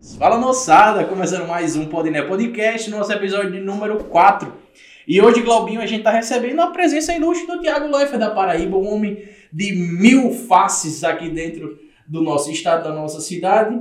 Fala moçada, começando mais um Podné Podcast, nosso episódio de número 4. E hoje, Glaubinho, a gente tá recebendo a presença ilustre do Thiago Leifert da Paraíba, um homem de mil faces aqui dentro do nosso estado, da nossa cidade.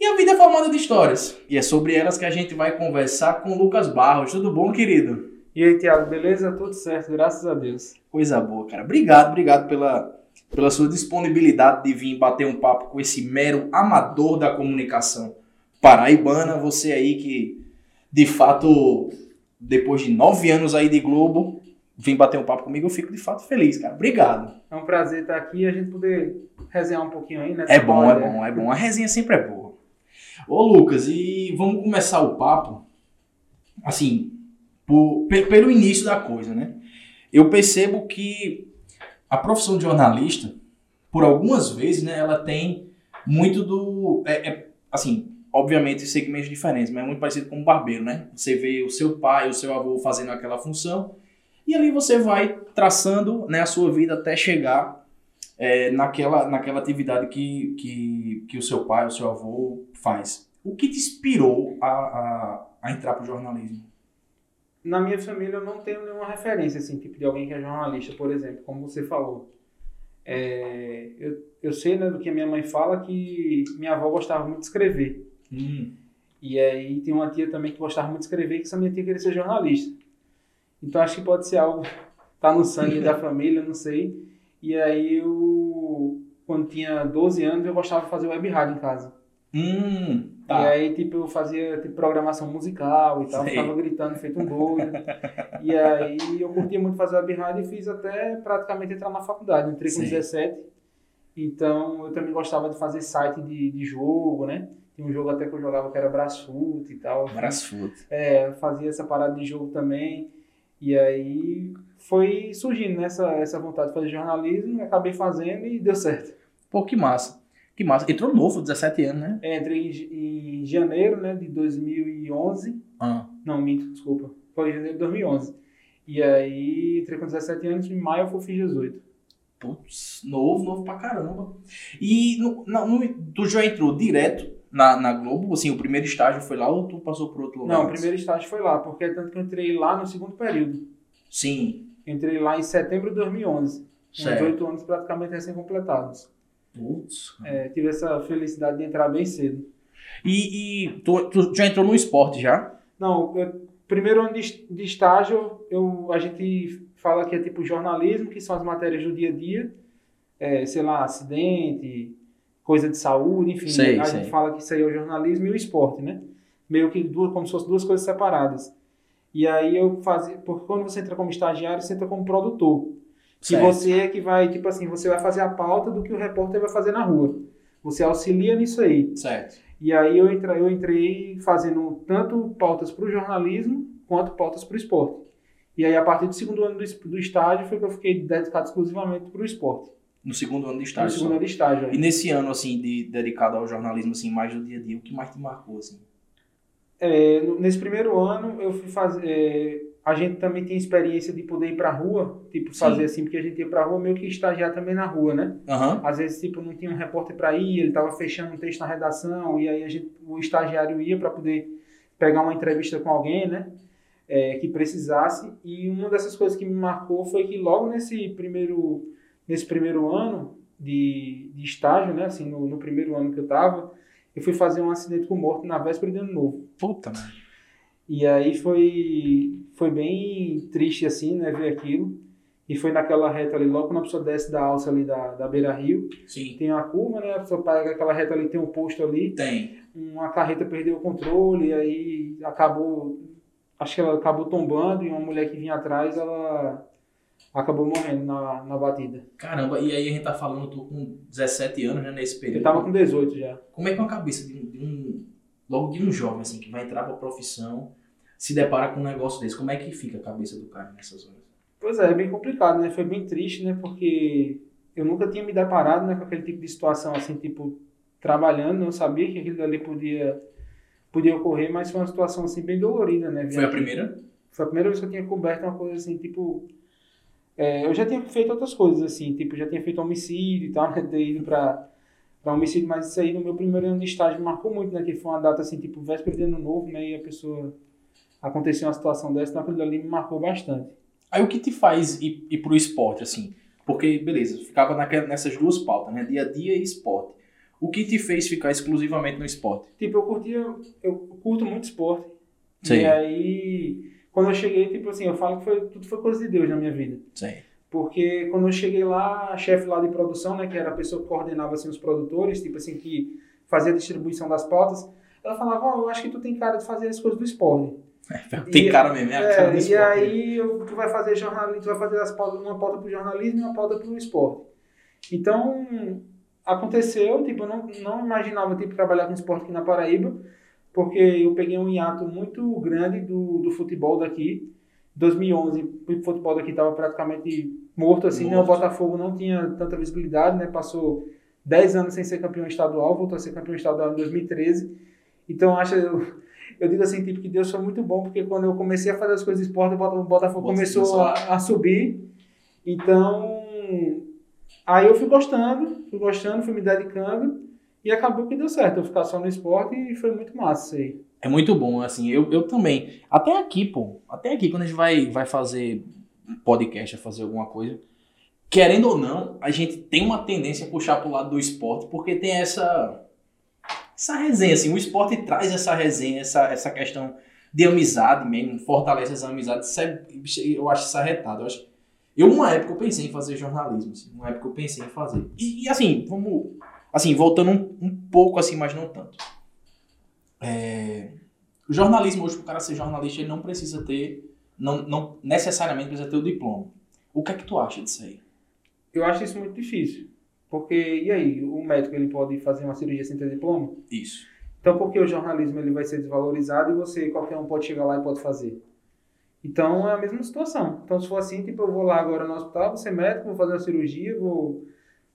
E a vida é formada de histórias. E é sobre elas que a gente vai conversar com o Lucas Barros. Tudo bom, querido? E aí, Thiago, beleza? Tudo certo, graças a Deus. Coisa boa, cara. Obrigado, obrigado pela, pela sua disponibilidade de vir bater um papo com esse mero amador da comunicação paraibana. Você aí que, de fato, depois de nove anos aí de Globo, vem bater um papo comigo, eu fico de fato feliz, cara. Obrigado. É um prazer estar aqui e a gente poder resenhar um pouquinho aí, né? É bom, é bom, é bom. A resenha sempre é boa. Ô, Lucas, e vamos começar o papo, assim, por, pelo início da coisa, né? Eu percebo que a profissão de jornalista, por algumas vezes, né, ela tem muito do. É, é, assim, obviamente, segmentos diferentes, mas é muito parecido com um barbeiro, né? Você vê o seu pai, o seu avô fazendo aquela função, e ali você vai traçando né, a sua vida até chegar é, naquela, naquela atividade que, que, que o seu pai, o seu avô faz. O que te inspirou a, a, a entrar para o jornalismo? Na minha família eu não tenho nenhuma referência, assim, tipo de alguém que é jornalista, por exemplo, como você falou. É, eu, eu sei, né, do que a minha mãe fala, que minha avó gostava muito de escrever. Hum. E aí tem uma tia também que gostava muito de escrever, que essa minha tia queria ser jornalista. Então acho que pode ser algo, tá no sangue da família, não sei. E aí eu, quando tinha 12 anos, eu gostava de fazer web rádio em casa. Hum, tá. E aí, tipo, eu fazia tipo, programação musical e tal, ficava gritando, feito um doido. e aí, eu curtia muito fazer web rádio e fiz até praticamente entrar na faculdade. Entrei com Sei. 17, então eu também gostava de fazer site de, de jogo, né? Tinha um jogo até que eu jogava que era Brasfoot e tal. Brasfoot. É, fazia essa parada de jogo também. E aí, foi surgindo né, essa, essa vontade de fazer jornalismo, acabei fazendo e deu certo. Pô, que massa. Que massa. Entrou novo, 17 anos, né? É, entrei em, em janeiro né, de 2011. Ah, Não, minto, desculpa. Foi em janeiro de 2011. E aí, entrei com 17 anos, em maio eu fiz 18. putz, novo, novo pra caramba. E no, no- tu já entrou direto na, na Globo? Assim, o primeiro estágio foi lá ou tu passou por outro lugar? Não, o primeiro estágio foi lá, porque é tanto que eu entrei lá no segundo período. Sim. Entrei lá em setembro de 2011. Com Certo. 18 anos praticamente recém-completados. Putz. É, tive essa felicidade de entrar bem cedo. E, e tu, tu já entrou no esporte já? Não, eu- primeiro ano de, de estágio, eu, a gente fala que é tipo jornalismo, que são as matérias do dia a dia, é, sei lá, acidente, coisa de saúde, enfim. Sei, a sei. gente fala que isso aí é o jornalismo e o esporte, né? Meio que duas, como se fossem duas coisas separadas. E aí eu fazia, porque quando você entra como estagiário, você entra como produtor. Que Certo. você é que vai, tipo assim, você vai fazer a pauta do que o repórter vai fazer na rua. Você auxilia nisso aí. Certo. E aí eu entrei, eu entrei fazendo tanto pautas para o jornalismo quanto pautas para o esporte. E aí a partir do segundo ano do, do estágio foi que eu fiquei dedicado exclusivamente para o esporte. No segundo ano de No estágio. segundo só. ano de estágio. E aí. nesse ano, assim, de, dedicado ao jornalismo, assim, mais do dia a dia, o que mais te marcou, assim? É, no- nesse primeiro ano eu fui fazer. é, a gente também tem experiência de poder ir para a rua, tipo Sim. fazer assim, porque a gente ia para a rua meio que estagiar também na rua, né? Aham. Às vezes, tipo, não tinha um repórter para ir, ele estava fechando um texto na redação, e aí a gente, o estagiário ia para poder pegar uma entrevista com alguém, né? é, que precisasse. E uma dessas coisas que me marcou foi que logo nesse primeiro, nesse primeiro ano de, de estágio, né? Assim, no, no primeiro ano que eu estava, eu fui fazer um acidente com morte na véspera de ano novo. Puta, mano. E aí foi, foi bem triste, assim, né, ver aquilo. E foi naquela reta ali, logo quando a pessoa desce da alça ali da, da Beira Rio, Sim. tem a curva, né, a pessoa pega aquela reta ali, tem um posto ali, Tem. uma carreta perdeu o controle, e aí acabou, acho que ela acabou tombando, e uma mulher que vinha atrás, ela acabou morrendo na, na batida. Caramba, e aí a gente tá falando, tu com 17 anos, né, nesse período. Eu tava com 18 já. Como é que é uma cabeça de um, de um- logo de um jovem, assim, que vai entrar pra profissão, se depara com um negócio desse? Como é que fica a cabeça do cara nessas horas? Pois é, é bem complicado, né? Foi bem triste, né? Porque eu nunca tinha me deparado né, com aquele tipo de situação, assim, tipo, trabalhando, não sabia que aquilo dali podia, podia ocorrer, mas foi uma situação, assim, bem dolorida, né? Foi a primeira? Foi a primeira vez que eu tinha coberto uma coisa assim, tipo. é, eu já tinha feito outras coisas, assim, tipo, já tinha feito homicídio e tal, né? Ter ido pra, para homicídio, mas isso aí no meu primeiro ano de estágio me marcou muito, né? Que foi uma data assim, tipo, véspera de ano novo, né? E a pessoa aconteceu uma situação dessa, então aquilo ali me marcou bastante. Aí o que te faz ir, ir pro esporte, assim? Porque, beleza, ficava naquela, nessas duas pautas, né? Dia a dia e esporte. O que te fez ficar exclusivamente no esporte? Tipo, eu curtia, eu curto muito esporte. Sim. E aí, quando eu cheguei, tipo assim, eu falo que foi, tudo foi coisa de Deus na minha vida. Sim. Porque quando eu cheguei lá, a chefe lá de produção, né, que era a pessoa que coordenava assim, os produtores, tipo assim, que fazia a distribuição das pautas, ela falava, ó, eu acho que tu tem cara de fazer as coisas do esporte. Tem E- cara mesmo, é cara do É, e esporte. aí eu- tu vai fazer jornalismo, tu vai fazer as pautas, uma pauta pro jornalismo e uma pauta pro esporte. Então, aconteceu, tipo, eu não, não imaginava tipo, trabalhar com esporte aqui na Paraíba, porque eu peguei um hiato muito grande do, do futebol daqui. 2011, o futebol daqui estava praticamente morto, assim, né? O Morto. Botafogo não tinha tanta visibilidade, né? Passou 10 anos sem ser campeão estadual, voltou a ser campeão estadual em 2013. Então, acho, eu, eu digo assim, tipo, que Deus foi muito bom, porque quando eu comecei a fazer as coisas de esporte, o Bota- o Botafogo Bota- começou começou a, a subir. Então, aí eu fui gostando, fui gostando, fui me dedicando, e acabou que deu certo eu ficar só no esporte e foi muito massa isso aí. É muito bom, assim, eu, eu também. Até aqui, pô, até aqui, quando a gente vai, vai fazer podcast, vai fazer alguma coisa, querendo ou não, a gente tem uma tendência a puxar pro lado do esporte, porque tem essa, essa resenha, assim, o esporte traz essa resenha, essa, essa questão de amizade mesmo, fortalece essa amizade, isso é- eu acho isso arretado, eu acho... Eu, uma época, eu pensei em fazer jornalismo, assim, uma época eu pensei em fazer. E, e, assim, vamos... Assim, voltando um, um pouco, assim, mas não tanto. É, o jornalismo hoje, para o cara ser jornalista, ele não precisa ter, não, não necessariamente precisa ter o diploma. O que é que tu acha disso aí? Eu acho isso muito difícil, porque, e aí, o médico ele pode fazer uma cirurgia sem ter diploma? Isso. Então, por que o jornalismo ele vai ser desvalorizado e você, qualquer um pode chegar lá e pode fazer? Então, é a mesma situação. Então, se for assim, tipo, eu vou lá agora no hospital, vou ser médico, vou fazer uma cirurgia, vou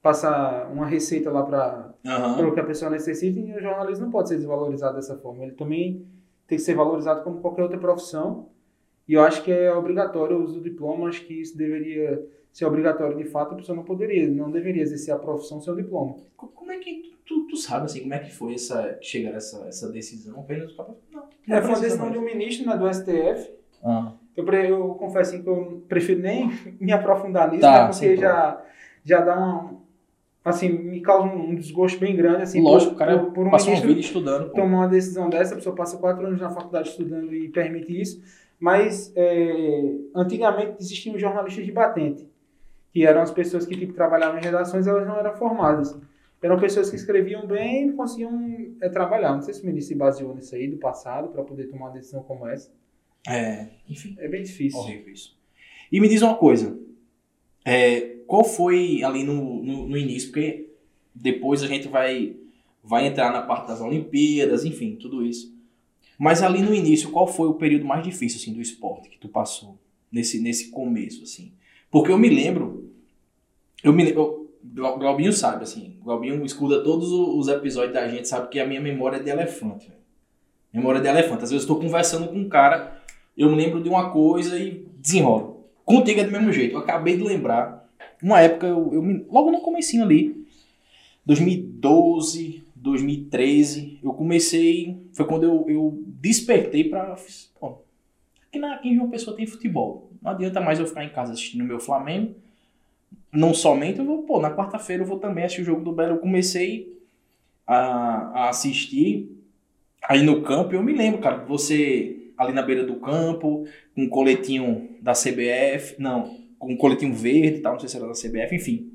passar uma receita lá para Aham. o que a pessoa necessita e o jornalismo não pode ser desvalorizado dessa forma. Ele também tem que ser valorizado como qualquer outra profissão e eu acho que é obrigatório o uso do diploma, acho que isso deveria ser obrigatório de fato, a pessoa não poderia, não deveria exercer a profissão sem o diploma. Co- Como é que tu, tu sabe assim, como é que foi essa chegar a essa, essa decisão? Apenas cara- não, não É, foi uma decisão de um ministro, né, do STF, Ah, Eu, eu confesso assim, que eu prefiro nem me aprofundar nisso, Tá, né, porque já, já dá um. Assim, me causa um desgosto bem grande. Assim, Lógico, por, o cara por, por um passou uma ministro vida estudando. Pô. tomar uma decisão dessa, a pessoa passa quatro anos na faculdade estudando e permite isso. Mas, é, antigamente, existiam jornalistas de batente, que eram as pessoas que tipo, trabalhavam em redações, elas não eram formadas. Eram pessoas que escreviam bem e conseguiam é, trabalhar. Não sei se o ministro se baseou nisso aí do passado para poder tomar uma decisão como essa. É, enfim. É bem difícil. Horrível isso. E me diz uma coisa. é, qual foi ali no, no, no início? Porque depois a gente vai, vai entrar na parte das Olimpíadas, enfim, tudo isso. Mas ali no início, qual foi o período mais difícil assim, do esporte que tu passou? Nesse, nesse começo, assim. Porque eu me lembro. Eu me lembro. O Glaubinho sabe, assim. O Glaubinho escuta todos os episódios da gente, sabe que a minha memória é de elefante. velho. Memória de elefante. Às vezes eu estou conversando com um cara eu me lembro de uma coisa e desenrolo. Contigo é do mesmo jeito. Eu acabei de lembrar. Uma época, eu, eu me- logo no comecinho ali, 2012, 2013, eu comecei. Foi quando eu, eu despertei Pô, aqui, na, aqui em João Pessoa tem futebol. Não adianta mais eu ficar em casa assistindo meu Flamengo. Não somente, eu vou, pô, na quarta-feira eu vou também assistir o jogo do Belo. Eu comecei a, a assistir aí no campo. Eu me lembro, cara, você ali na beira do campo, com um coletinho da CBF, não, com um coletinho verde e tal, não sei se era da CBF, enfim.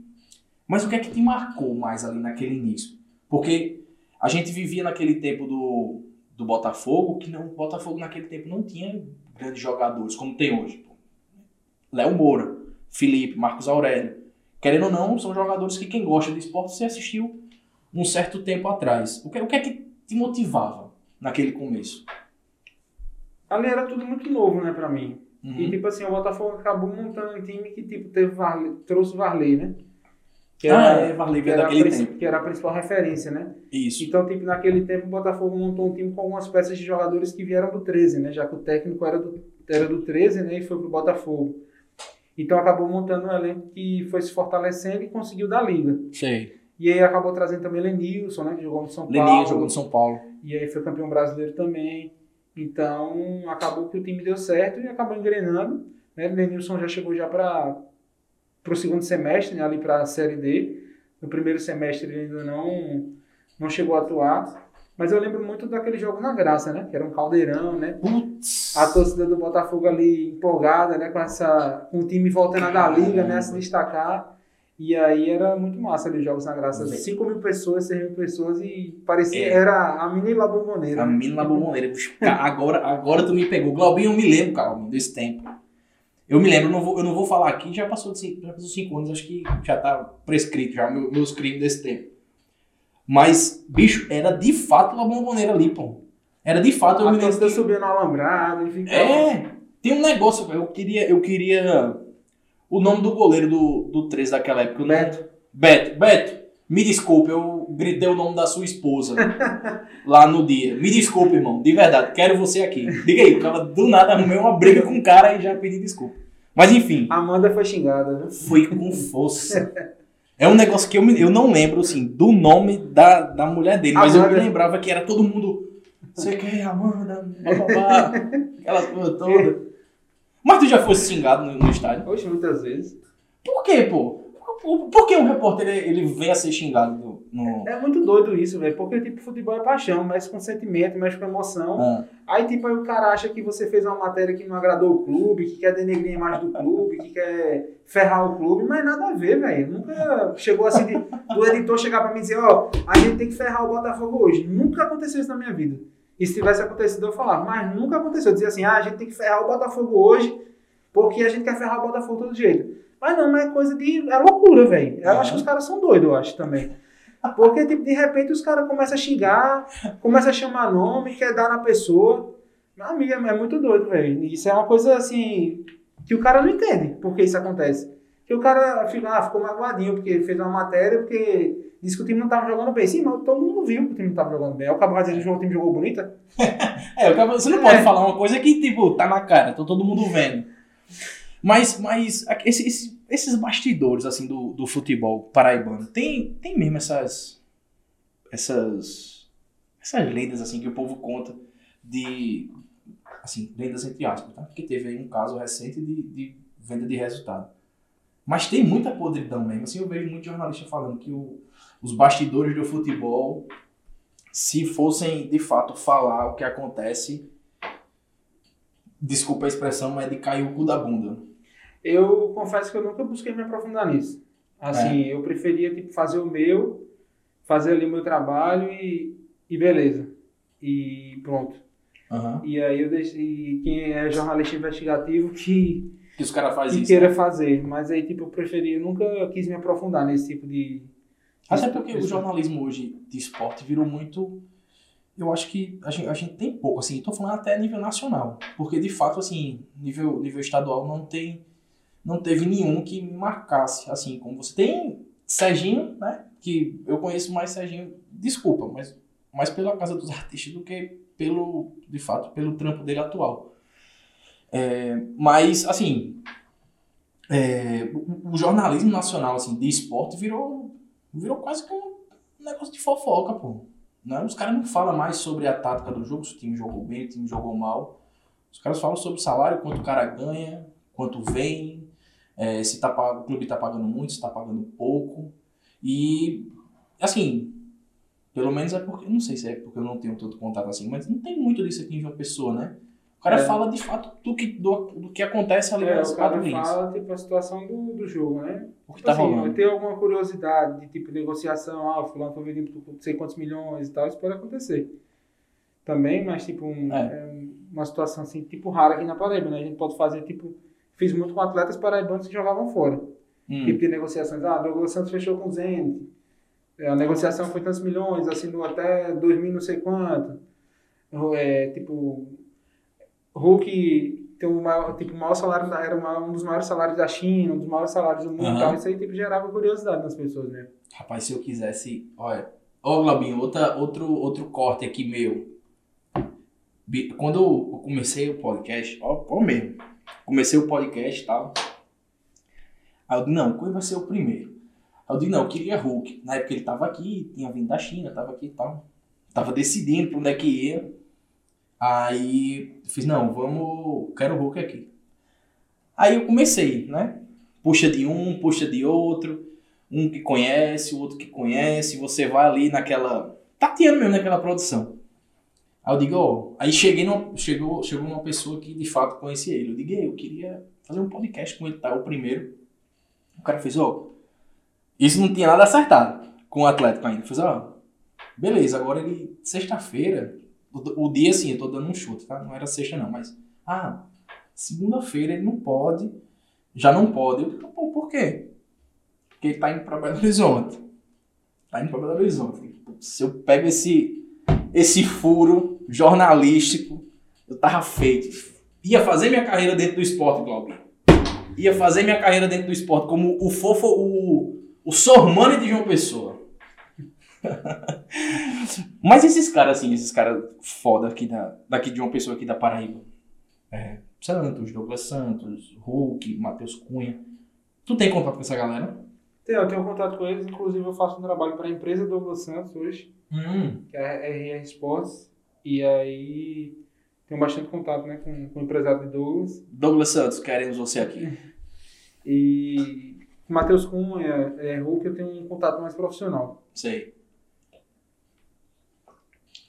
Mas o que é que te marcou mais ali naquele início? Porque a gente vivia naquele tempo do, do Botafogo, que não, o Botafogo naquele tempo não tinha grandes jogadores como tem hoje. Léo Moura, Felipe, Marcos Aurélio. Querendo ou não, são jogadores que quem gosta de esporte você assistiu um certo tempo atrás. O que, o que é que te motivava naquele começo? Ali era tudo muito novo, né, pra mim. Uhum. E, tipo assim, o Botafogo acabou montando um time que, tipo, teve Varley, trouxe Varley, né? Que ah, é, Varley que era, a daquele tempo. que era a principal referência, né? Isso. Então, tipo, naquele tempo o Botafogo montou um time com algumas peças de jogadores que vieram do 13, né? Já que o técnico era do, era do 13, né? E foi pro Botafogo. Então acabou montando um elenco que foi se fortalecendo e conseguiu dar liga. Sei. E aí acabou trazendo também Lenilson, né? Que jogou no São Paulo. Leninho jogou no São Paulo. E aí foi campeão brasileiro também. Então, acabou que o time deu certo e acabou engrenando. Né? O Lenilson já chegou já para o segundo semestre, né? ali para a Série D. No primeiro semestre ele ainda não, não chegou a atuar. Mas eu lembro muito daqueles jogos na graça, né? Que era um caldeirão, né? Putz. A torcida do Botafogo ali empolgada, né? Com, essa, com o time voltando a da liga, né? A se destacar. E aí era muito massa ali os jogos na graça. 5 mil pessoas, 6 mil pessoas e parecia É. era a mini La Bombonera. A mina na bomboneira. Puxa, ca- Agora, agora tu me pegou. Glaubinho, eu me lembro, cara, desse tempo. Eu me lembro, eu não vou, eu não vou falar aqui, já passou de cinco, já passou cinco anos, acho que já tá prescrito já meu- meus crimes desse tempo. Mas, bicho, era de fato uma bomboneira ali, pô. Era de fato, eu A me lembro. que- subia no alambrado e ficava... É, tem um negócio, eu queria, eu queria o nome do goleiro do, do 13 daquela época. o nome- Beto. Beto, Beto, me desculpe, eu gritei o nome da sua esposa lá no dia. Me desculpe, irmão, de verdade, quero você aqui. Diga aí, o cara do nada arrumei uma briga com o cara e já pedi desculpa. Mas enfim, Amanda foi xingada, né? foi com força. É um negócio que eu, me- eu não lembro, assim, do nome da, da mulher dele, mas eu me Amanda. lembrava que era todo mundo. Você quer, Amanda? Babá, aquela coisa toda. Mas tu já fosse xingado no, no estádio? Hoje, muitas vezes. Por quê, pô? Por, por que um repórter ele, ele vem a ser xingado no. É muito doido isso, velho. Porque, tipo, futebol é paixão, mexe com sentimento, mexe com emoção. Ah, Aí, tipo, aí o cara acha que você fez uma matéria que não agradou o clube, que quer denegrir a imagem do clube, que quer ferrar o clube, mas nada a ver, velho. Nunca chegou assim de, do editor chegar pra mim e dizer, ó, a gente tem que ferrar o Botafogo hoje. Nunca aconteceu isso na minha vida. E se tivesse acontecido, eu falava, mas nunca aconteceu. Eu dizia assim, ah, a gente tem que ferrar o Botafogo hoje, porque a gente quer ferrar o Botafogo de todo jeito. Mas não, mas é coisa de. É loucura, velho. Eu acho que os caras são doidos, eu acho também. Porque, tipo, de repente os caras começam a xingar, começam a chamar nome, quer dar na pessoa. Meu amigo, é é muito doido, velho. Isso é uma coisa assim que o cara não entende por que isso acontece. Que o cara ah, ficou magoadinho porque fez uma matéria, porque disse que o time não tava jogando bem. Sim, mas todo mundo viu que o time não tava jogando bem. Aí o cara vai dizer que o time jogou bonita. É, o você não É. pode falar uma coisa que, tipo, tá na cara, tá todo mundo vendo. Mas, mas esse- esse- esses bastidores, assim, do, do futebol paraibano, tem, tem mesmo essas, essas, essas lendas, assim, que o povo conta de, assim, lendas entre aspas, tá? Porque teve aí um caso recente de, de venda de resultado. Mas tem muita podridão mesmo, assim, eu vejo muito jornalista falando que o- os bastidores do futebol, se fossem, de fato, falar o que acontece, desculpa a expressão, mas é de cair o cu da bunda. Eu confesso que eu nunca busquei me aprofundar nisso. Assim, eu preferia tipo, fazer o meu, fazer ali o meu trabalho e, e beleza. E pronto. Aham. E aí eu deixei quem é jornalista investigativo que, Que os caras fazem que isso. né? queira fazer. Mas aí, tipo, eu preferi, eu nunca quis me aprofundar nesse tipo de. Até porque o jornalismo hoje de esporte virou muito. Eu acho que a gente, a gente tem pouco, assim, tô falando até a nível nacional. Porque de fato, assim, nível, nível estadual não tem. Não teve nenhum que me marcasse, assim, como você tem Serginho, né? Que eu conheço mais Serginho, desculpa, mas mais pela casa dos artistas do que pelo, de fato, pelo trampo dele atual. É, mas, assim, é, o, o jornalismo nacional, assim, de esporte virou virou quase que um negócio de fofoca, pô. Né? Os caras não falam mais sobre a tática do jogo, se o time jogou bem, se o time jogou mal. Os caras falam sobre o salário, quanto o cara ganha, quanto vem, é, se tá, o clube tá pagando muito, se tá pagando pouco. E, assim, pelo menos é porque, não sei se é porque eu não tenho tanto contato assim, mas não tem muito disso aqui em João Pessoa, né? O cara É. fala de fato do que, do, do que acontece ali É, nas o cara quatro fala tipo, a situação do, do jogo, né? O que Tipo tá assim, rolando. ter alguma curiosidade de tipo negociação, ah, o fulano foi vendido por não sei quantos milhões e tal, isso pode acontecer. Também, mas tipo, um- É. é uma situação assim, tipo rara aqui na Paraíba, né? A gente pode fazer, tipo, fiz muito com atletas paraibanos que jogavam fora. Hum. Tipo de negociações, ah, Douglas Santos fechou com o Zenit, É, a negociação foi tantos milhões, assinou até 2000 não sei quanto. É, tipo, Hulk tem o maior, tipo, o maior salário, era um dos maiores salários da China, um dos maiores salários do mundo e tal. Isso aí tipo, gerava curiosidade nas pessoas, né? Rapaz, se eu quisesse. Olha. Ó, Globinho, outra, outro, outro corte aqui meu. Quando eu comecei o podcast, ó, ó mesmo. Comecei o podcast e tal. Aí eu disse, não, qual vai ser o primeiro? Aí eu digo, não, eu queria Hulk. Na época ele tava aqui, tinha vindo da China, tava aqui e tal. Tava decidindo pra onde é que ia. Aí fiz, não, vamos, quero Hulk aqui. Aí eu comecei, né? Puxa de um, puxa de outro, um que conhece, o outro que conhece, você vai ali naquela. tateando mesmo naquela produção. Aí eu digo, ó, aí cheguei chegou, chegou uma pessoa que de fato conhecia ele. Eu digo, "Ei, eu queria fazer um podcast com ele, tá? O primeiro. O cara fez, ó, isso não tinha nada acertado com o Atlético ainda. Fez, ó, beleza, agora ele, sexta-feira, o, o dia assim, eu tô dando um chute, tá? Não era sexta não, mas, ah, segunda-feira ele não pode, já não pode. Eu digo, pô, por quê? Porque ele tá indo pra Belo Horizonte. Tá indo pra Belo Horizonte. Se eu pego esse, esse furo jornalístico, eu tava feito. Ia fazer minha carreira dentro do esporte, Claudio. Ia fazer minha carreira dentro do esporte como o fofo, o, o Sormani de João Pessoa. Mas esses caras, assim, esses caras foda aqui da, daqui de João Pessoa, aqui da Paraíba. É, Santos, Douglas Santos, Hulk, Matheus Cunha. Tu tem contato com essa galera? Tenho, eu tenho contato com eles, inclusive eu faço um trabalho para a empresa Douglas Santos hoje, Hum. que é a RR Sports, e aí tenho bastante contato né, com, com o empresário de Douglas. Douglas Santos, queremos você aqui. E com Matheus Cunha, é, Hulk, eu tenho um contato mais profissional. Sei.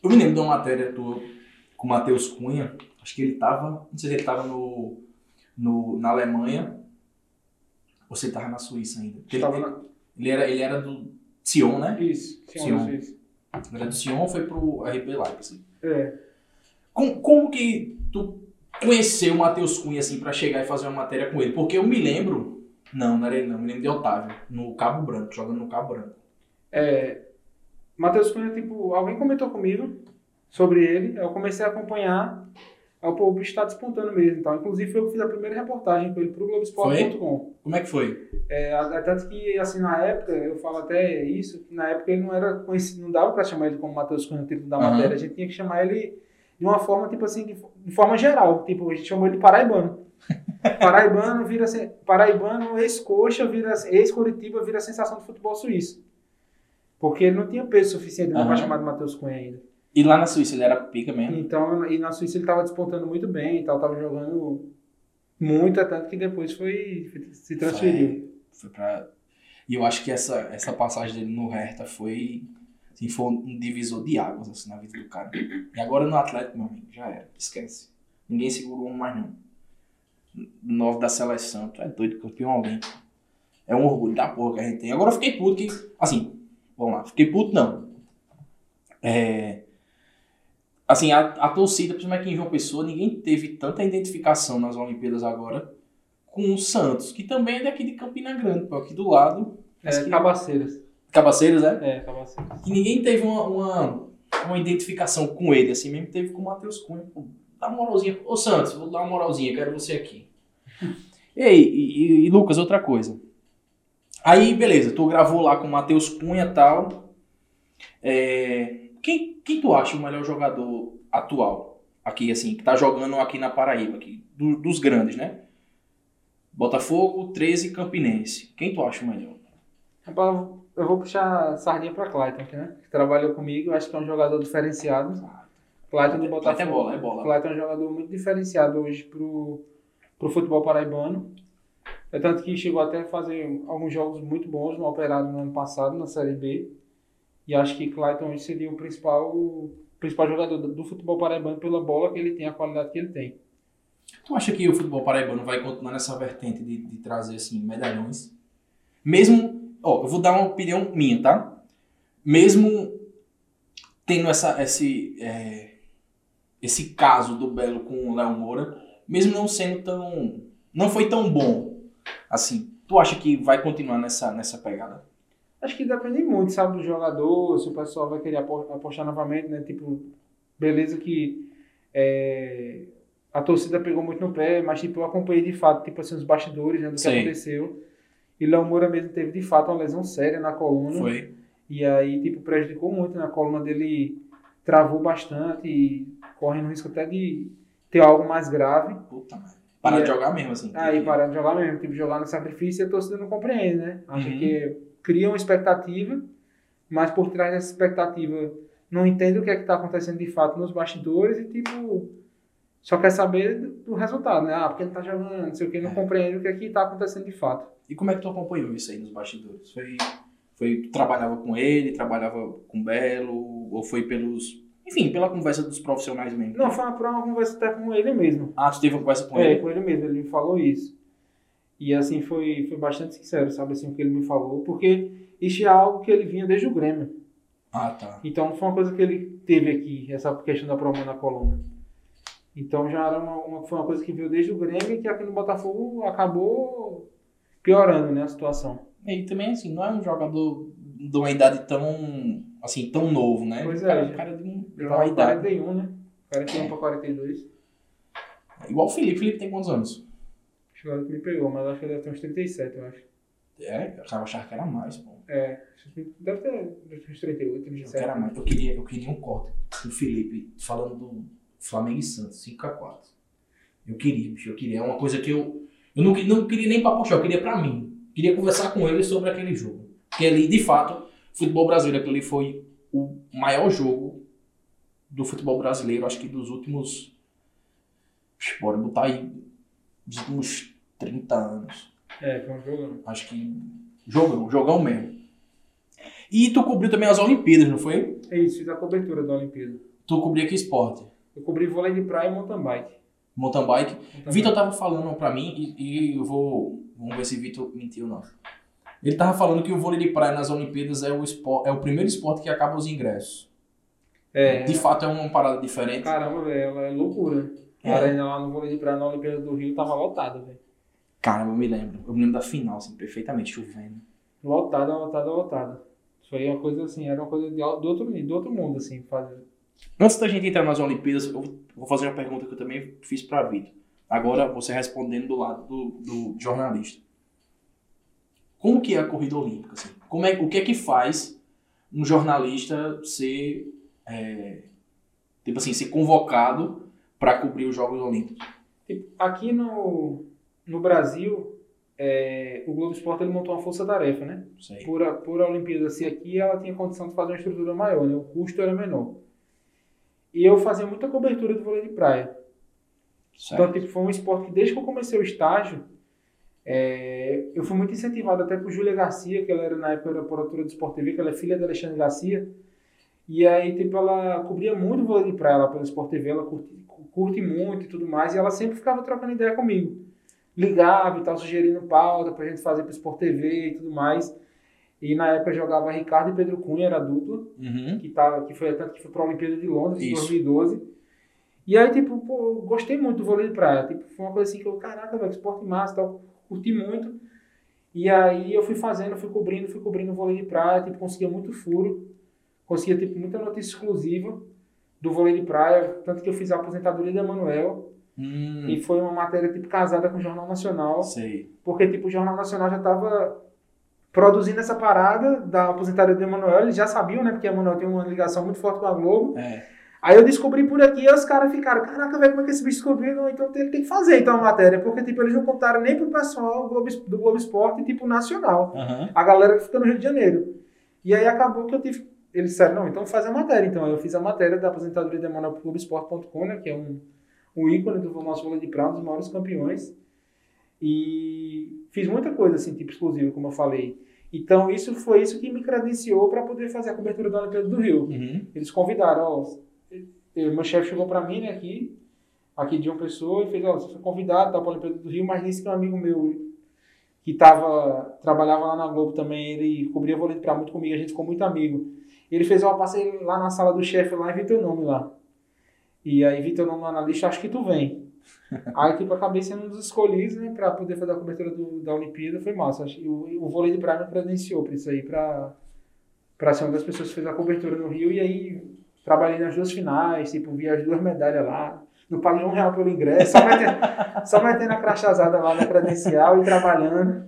Eu me lembro de uma matéria tua com o Matheus Cunha. Acho que ele tava. Não sei se ele tava no, no, na Alemanha. Ou se ele tava na Suíça ainda. Ele, Estava na... ele, era, ele era do Sion, né? Isso, Sion. isso. Ele era do Sion foi pro RB Leipzig. É, Como, como que tu conheceu o Matheus Cunha assim pra chegar e fazer uma matéria com ele? Porque eu me lembro. Não, não era ele, não. Me lembro de Otávio, no Cabo Branco, jogando no Cabo Branco. é, Matheus Cunha, tipo, alguém comentou comigo sobre ele, eu comecei a acompanhar, aí o pô, o bicho tá despontando mesmo, então, inclusive foi eu que fiz a primeira reportagem com ele pro Globoesporte.com. Como é que foi? É, tanto que, assim, na época, eu falo até isso, que na época ele não era conhecido, não dava pra chamar ele como Matheus Cunha no título da Aham. matéria, a gente tinha que chamar ele de uma forma, tipo assim, de, de forma geral, tipo, a gente chamou ele de paraibano. Paraibano vira, paraibano, ex-coxa, vira, ex-Curitiba, vira sensação do futebol suíço. Porque ele não tinha peso suficiente para Aham. chamar de Matheus Cunha ainda. E lá na Suíça ele era pica mesmo? Então, e na Suíça ele estava despontando muito bem e tal, tava jogando muito, é tanto que depois foi, se transferiu. Foi pra... E eu acho que essa, essa passagem dele no Hertha foi, assim, foi um divisor de águas assim, na vida do cara. E agora no Atlético, meu amigo, já era. Esquece. Ninguém segurou um mais não. Nove da seleção. Tu é doido, campeão alguém. É um orgulho da porra que a gente tem. Agora eu fiquei puto que, assim, vamos lá. Fiquei puto não. É... Assim, a, a torcida, principalmente aqui em João Pessoa, ninguém teve tanta identificação nas Olimpíadas agora com o Santos, que também é daqui de Campina Grande, pô, aqui do lado. É, que- Cabaceiras. Cabaceiras, é? É, Cabaceiras. Que ninguém teve uma, uma, uma identificação com ele, assim mesmo teve com o Matheus Cunha. Pô, dá uma moralzinha. Ô Santos, vou dar uma moralzinha, quero você aqui. Ei, e, e- e Lucas, outra coisa. Aí, beleza, tu gravou lá com o Matheus Cunha e tal. É, quem, quem tu acha o melhor jogador atual? Aqui, assim, que tá jogando aqui na Paraíba, aqui, do- dos grandes, né? Botafogo, 13 Campinense. Quem tu acha o melhor? Rapaz, eu vou puxar a sardinha pra Clayton, aqui, né? Que trabalhou comigo, acho que é um jogador diferenciado. Clayton do Clayton Botafogo. é bola, é bola. Clayton é um jogador muito diferenciado hoje pro, pro futebol paraibano. É tanto que chegou até a fazer alguns jogos muito bons no Operário no ano passado, na Série B. E acho que Clayton hoje seria o principal, o principal jogador do, futebol paraibano pela bola que ele tem, a qualidade que ele tem. Tu acha que o futebol paraibano vai continuar nessa vertente de, de trazer assim medalhões? Mesmo, ó, eu vou dar uma opinião minha, tá? Mesmo tendo essa esse é, esse caso do Belo com o Léo Moura, mesmo não sendo tão não foi tão bom assim. Tu acha que vai continuar nessa nessa pegada? Acho que depende muito, sabe, do jogador, se o pessoal vai querer apo- apostar novamente, né? Tipo, beleza que é, a torcida pegou muito no pé, mas tipo, eu acompanhei de fato, tipo assim, os bastidores né, do que Sim. aconteceu. E Léo Moura mesmo teve de fato uma lesão séria na coluna. Foi. E aí, tipo, prejudicou muito, né? A coluna dele travou bastante e correndo risco até de ter algo mais grave. Puta merda. Parar de é- jogar mesmo assim. Aí que- parar de jogar mesmo, tipo, jogar no sacrifício e a torcida não compreende, né? Acha Uhum. que cria uma expectativa, mas por trás dessa expectativa não entende o que é que está acontecendo de fato nos bastidores e, tipo, só quer saber do, do resultado, né? Ah, porque não tá jogando, não sei o que, não É. compreende o que é que tá acontecendo de fato. E como é que tu acompanhou isso aí nos bastidores? Foi, foi tu trabalhava com ele, trabalhava com o Belo, ou foi pelos. Enfim, pela conversa dos profissionais mesmo? Não, foi uma, uma conversa até com ele mesmo. Ah, tu teve uma conversa com É, ele? com ele mesmo, ele me falou isso. E assim, foi, foi bastante sincero, sabe, assim, o que ele me falou, porque isso é algo que ele vinha desde o Grêmio. Ah, tá. Então foi uma coisa que ele teve aqui, essa questão da promo na coluna. Então já era uma, uma- foi uma coisa que veio desde o Grêmio e que aqui no Botafogo acabou piorando, né, a situação. E também, assim, não é um jogador de uma idade tão. Assim, tão novo, né? Pois o cara, é, o cara de, um, Já uma idade. 41, né? 41 É. para 42. Igual o Felipe. Felipe tem quantos anos? Acho que agora que me pegou, mas acho que deve ter uns 37, eu acho. É, eu achava que era mais, pô. É, deve ter uns 38, Eu 37. quero mais. Eu queria, eu queria um corte do Felipe falando do Flamengo e Santos, 5x4. Eu queria, bicho, eu queria. É uma coisa que eu. Eu não, não queria nem pra puxar, eu queria pra mim. Queria conversar com ele sobre aquele jogo. Porque ali, de fato, futebol brasileiro, aquele foi o maior jogo do futebol brasileiro, acho que dos últimos. Bora botar aí. Dos últimos 30 anos. É, foi um jogo. Acho que. Jogão, jogão mesmo. E tu cobriu também as Olimpíadas, não foi? É isso, fiz a cobertura da Olimpíada. Tu cobria que esporte? Eu cobri vôlei de praia e mountain bike. Mountain bike. Mountain Vitor tava falando pra mim e, e eu vou. Vamos ver se Vitor mentiu ou não. Ele tava falando que o vôlei de praia nas Olimpíadas é o, espor, é o primeiro esporte que acaba os ingressos. É, De fato é uma parada diferente. caramba, velho, ela é loucura. É. A arena lá no vôlei de praia na Olimpíada do Rio tava lotada, velho. Caramba, eu me lembro. Eu me lembro da final, assim, perfeitamente, chovendo. Lotada, lotada, lotada. Isso aí é uma coisa assim, era uma coisa de, do, outro, do outro mundo, assim, fazer. Antes da gente entrar nas Olimpíadas, eu vou fazer uma pergunta que eu também fiz pra Vitor. Agora você respondendo do lado do, do jornalista. Como que é a corrida olímpica? Assim? Como é, o que é que faz um jornalista ser, é, tipo assim, ser convocado para cobrir os Jogos Olímpicos? Tipo, aqui no, no Brasil, é, o Globo Esporte ele montou uma força-tarefa, né? Sei. Por a, por a Olimpíada ser aqui, ela tinha condição de fazer uma estrutura maior, né? O custo era menor. E eu fazia muita cobertura do vôlei de praia. Então, Certo. tipo, foi um esporte que desde que eu comecei o estágio, é, eu fui muito incentivado até por Júlia Garcia, que ela era na época era produtora do Sport TV, que ela é filha da Alexandre Garcia. E aí, tipo, ela cobria muito o vôlei de praia lá pelo Sport TV, ela curte, curte muito e tudo mais, e ela sempre ficava trocando ideia comigo. Ligava e tal, sugerindo pauta pra gente fazer pro Sport TV e tudo mais. E na época jogava Ricardo e Pedro Cunha, era dupla Uhum. que, tava, que foi tanto que foi para a Olimpíada de Londres em Isso. 2012. E aí, tipo, pô, gostei muito do vôlei de praia. Tipo, foi uma coisa assim que eu, caraca, velho, que esporte massa e tal, curti muito. E aí eu fui fazendo, fui cobrindo, fui cobrindo o vôlei de praia, tipo, conseguia muito furo, conseguia, tipo, muita notícia exclusiva do vôlei de praia, tanto que eu fiz a aposentadoria da Manuel, Hum, e foi uma matéria, tipo, casada com o Jornal Nacional, sei. porque, tipo, o Jornal Nacional já estava produzindo essa parada da aposentadoria do Emanuel, eles já sabiam, né, porque Emanuel tem uma ligação muito forte com a Globo, É. Aí eu descobri por aqui e os caras ficaram, caraca, velho, como é que esse bicho descobriu? Então ele tem que fazer então a matéria, porque tipo, eles não contaram nem pro pessoal do Globo, do Globo Esporte, tipo, nacional. Aham. A galera que fica no Rio de Janeiro. E aí acabou que eu tive. Eles disseram, não, então faz a matéria. Então eu fiz a matéria da aposentadoria de Emanuel pro Globoesporte.com, né? Que é um, um ícone do nosso vôlei de praia, um dos maiores campeões. E fiz muita coisa assim, tipo exclusiva, como eu falei. Então isso foi isso que me credenciou para poder fazer a cobertura da Olimpíada do Rio. Uhum. Eles convidaram, ó, eu- meu chefe chegou para mim, né, aqui, aqui de uma pessoa, e fez, ó, você foi convidado para a Olimpíada do Rio, mas disse que um amigo meu que tava, trabalhava lá na Globo também, ele cobria vôlei para muito comigo, a gente ficou muito amigo. Ele fez, ó, passei lá na sala do chefe lá e vi teu nome lá. E aí vi teu nome lá na lista, acho que tu vem. aí, tipo, acabei sendo um dos escolhidos, né, para poder fazer a cobertura do, da Olimpíada, foi massa. Acho o, o vôlei de praia me credenciou para isso aí, para para ser uma das pessoas que fez a cobertura no Rio, e aí trabalhei nas duas finais, tipo, vi as duas medalhas lá. Não paguei um real pelo ingresso, só metendo, só metendo a crachazada lá na credencial e trabalhando.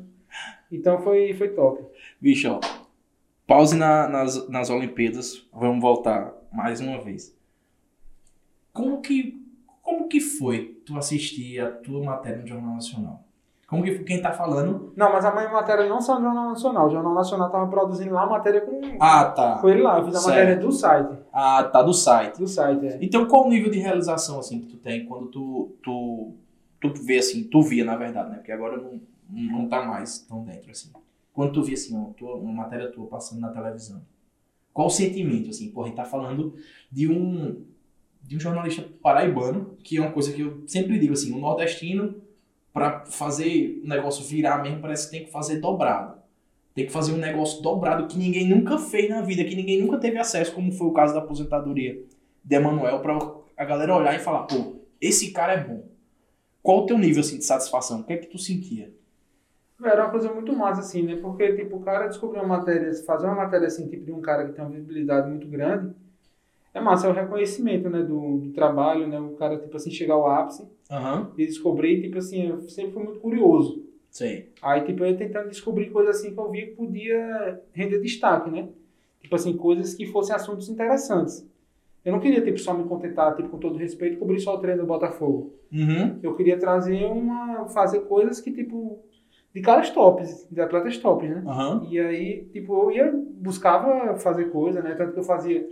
Então foi, foi top. Bicho, ó, pause na- nas, nas Olimpíadas. Vamos voltar mais uma vez. Como que, como que foi tu assistir a tua matéria no Jornal Nacional? Como que quem tá falando? Não, mas a minha matéria não saiu no Jornal Nacional. O Jornal Nacional tava produzindo lá a matéria com, Ah, tá. com ele lá. Eu fiz a Certo. matéria do site. Ah, tá do site. Do site, é. Então, qual o nível de realização assim que tu tem quando tu tu tu vê assim, tu via na verdade, né? Porque agora não não tá mais tão dentro assim. Quando tu via assim, ó, tua, uma matéria tua passando na televisão. Qual o sentimento assim? Porra, a gente tá falando de um de um jornalista paraibano, que é uma coisa que eu sempre digo assim, o nordestino para fazer o negócio virar mesmo, parece que tem que fazer dobrado. Tem que fazer um negócio dobrado que ninguém nunca fez na vida, que ninguém nunca teve acesso, como foi o caso da aposentadoria de Emanuel, para a galera olhar e falar, pô, esse cara é bom. Qual o teu nível assim, de satisfação? O que é que tu sentia? Era uma coisa muito massa, assim, né? Porque, tipo, o cara descobrir uma matéria, fazer uma matéria assim, tipo, de um cara que tem uma visibilidade muito grande, é massa, é o reconhecimento, né, do, do trabalho, né? O cara, tipo assim, chegar ao ápice Aham, e descobrir, tipo assim, eu sempre fui muito curioso. sei. Aí, tipo, eu ia tentando descobrir coisas assim que eu via que podia render destaque, né? Tipo assim, coisas que fossem assuntos interessantes. Eu não queria, tipo, só me contentar, tipo, com todo respeito, cobrir só o treino do Botafogo. Uhum. Eu queria trazer uma... fazer coisas que, tipo, de caras tops, de atletas tops, né? Aham. E aí, tipo, eu ia, buscava fazer coisa, né? Tanto que eu fazia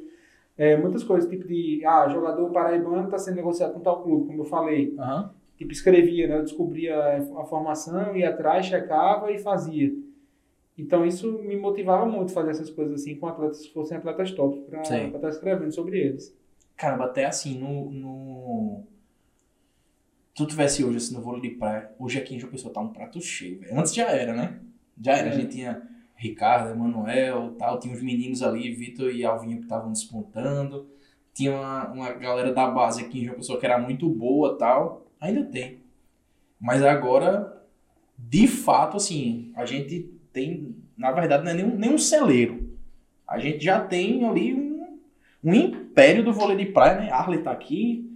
é, muitas coisas, tipo de, ah, jogador paraibano está sendo negociado com tal clube, como eu falei. Aham. Tipo, escrevia, né? Eu descobria a formação, ia atrás, checava e fazia. Então, isso me motivava muito fazer essas coisas assim com atletas que fossem atletas top, para estar escrevendo sobre eles. Caramba, até assim, no. no... Tu tivesse hoje assim no vôlei de praia, hoje aqui em João Pessoa tá um prato cheio, velho. Antes já era, né? Já era. É. A gente tinha Ricardo, Emanuel tal, tinha os meninos ali, Vitor e Alvinho que estavam despontando. Tinha uma, uma galera da base aqui em João Pessoa que era muito boa tal. Ainda tem. Mas agora, de fato, assim, a gente tem, na verdade, não é nenhum, nenhum celeiro. A gente já tem ali um, um império do vôlei de praia, né? Arley tá aqui,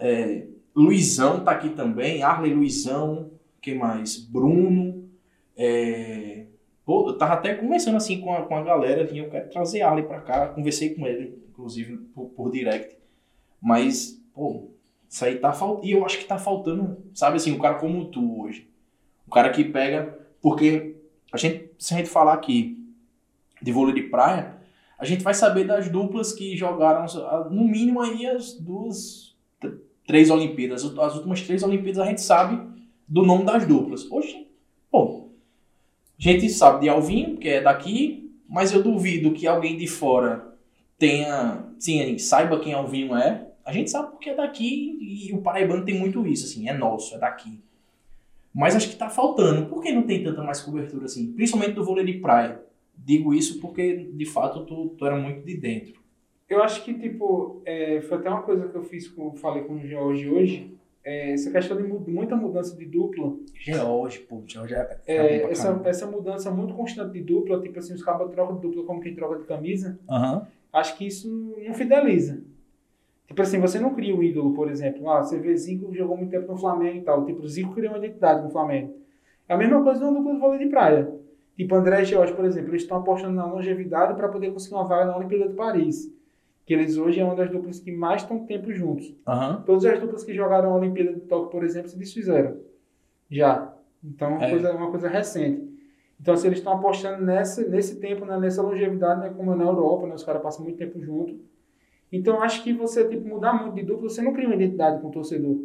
é, Luizão tá aqui também, Arley Luizão, quem mais? Bruno. É, pô, eu tava até conversando assim com a, com a galera, assim, eu quero trazer Arley pra cá, conversei com ele, inclusive, por, por direct. Mas, pô, isso aí tá faltando. E eu acho que tá faltando, sabe assim, um cara como tu hoje. Um cara que pega. Porque a gente, se a gente falar aqui de vôlei de praia, a gente vai saber das duplas que jogaram, no mínimo aí, as duas, tr- três Olimpíadas. As últimas três Olimpíadas a gente sabe do nome das duplas. Hoje, bom, a gente sabe de Alvinho, que é daqui, mas eu duvido que alguém de fora tenha, sim, saiba quem Alvinho é. A gente sabe porque é daqui e o paraibano tem muito isso, assim, é nosso, é daqui. Mas acho que tá faltando. Por que não tem tanta mais cobertura assim? Principalmente do vôlei de praia. Digo isso porque, de fato, tu, tu era muito de dentro. Eu acho que, tipo, é, foi até uma coisa que eu fiz, com, falei com o George hoje, é, essa questão de mu- muita mudança de dupla, George, pô, George é, É, essa, essa mudança muito constante de dupla, tipo assim, os cabos trocam de dupla como quem troca de camisa, Aham. acho que isso não fideliza. Tipo assim, você não cria um ídolo, por exemplo. Ah, você vê Zico jogou muito tempo no Flamengo e tal. Tipo, o Zico criou uma identidade no Flamengo. É a mesma coisa numa dupla de vôlei de praia. Tipo, André e George, por exemplo, eles estão apostando na longevidade para poder conseguir uma vaga na Olimpíada de Paris. Que eles hoje é uma das duplas que mais estão tempo juntos. Aham. Todas as duplas que jogaram a Olimpíada de Tóquio, por exemplo, se desfizeram. Já. Então, é uma, É. coisa, uma coisa recente. Então, se eles estão apostando nessa, nesse tempo, né, nessa longevidade, né, como é na Europa, né, os caras passam muito tempo junto. Então, acho que você tipo, mudar muito de dupla, você não cria uma identidade com o torcedor.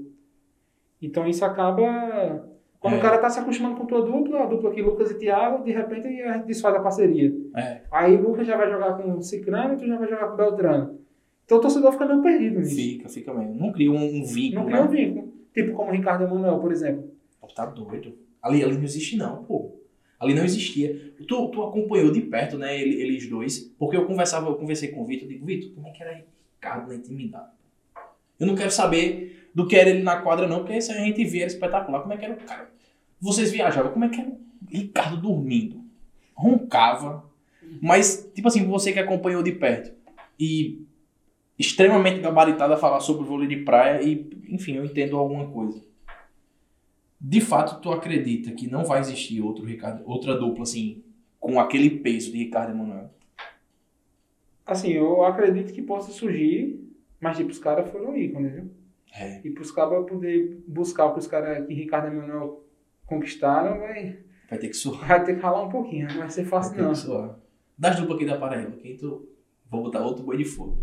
Então, isso acaba... Quando É. o cara tá se acostumando com tua dupla, a dupla aqui, Lucas e Thiago, de repente a gente desfaz a parceria. É. Aí o Lucas já vai jogar com o Cicrano e tu já vai jogar com o Beltrano. Então, o torcedor fica meio perdido nisso. Fica, fica mesmo. Não cria um, um vínculo, Não cria um né? vínculo. Tipo como o Ricardo Emanuel, por exemplo. Pô, tá doido. Ali, ali não existe não, pô. Ali não existia. Tu, tu acompanhou de perto, né, ele- eles dois, porque eu conversava, eu conversei com o Vitor, eu digo, Vitor, como é que era Ricardo na intimidade? Eu não quero saber do que era ele na quadra não, porque isso a gente via, era espetacular. Como é que era o cara? Vocês viajavam, como é que era o Ricardo dormindo? Roncava. Mas, tipo assim, você que acompanhou de perto e extremamente gabaritado a falar sobre o vôlei de praia e, enfim, eu entendo alguma coisa. De fato, tu acredita que não vai existir outro Ricardo, outra dupla assim, com aquele peso de Ricardo Emanuel? Assim, eu acredito que possa surgir, mas tipo, os caras foram ícones, viu? É. E pros caras poder buscar o que os caras que Ricardo Emanuel conquistaram, vai, Vai ter que suar. vai ter que ralar um pouquinho, não vai ser fácil Vai ter não. que suar. Das duplas aqui da Paraíba, quem tu. Vou botar outro boi de fogo.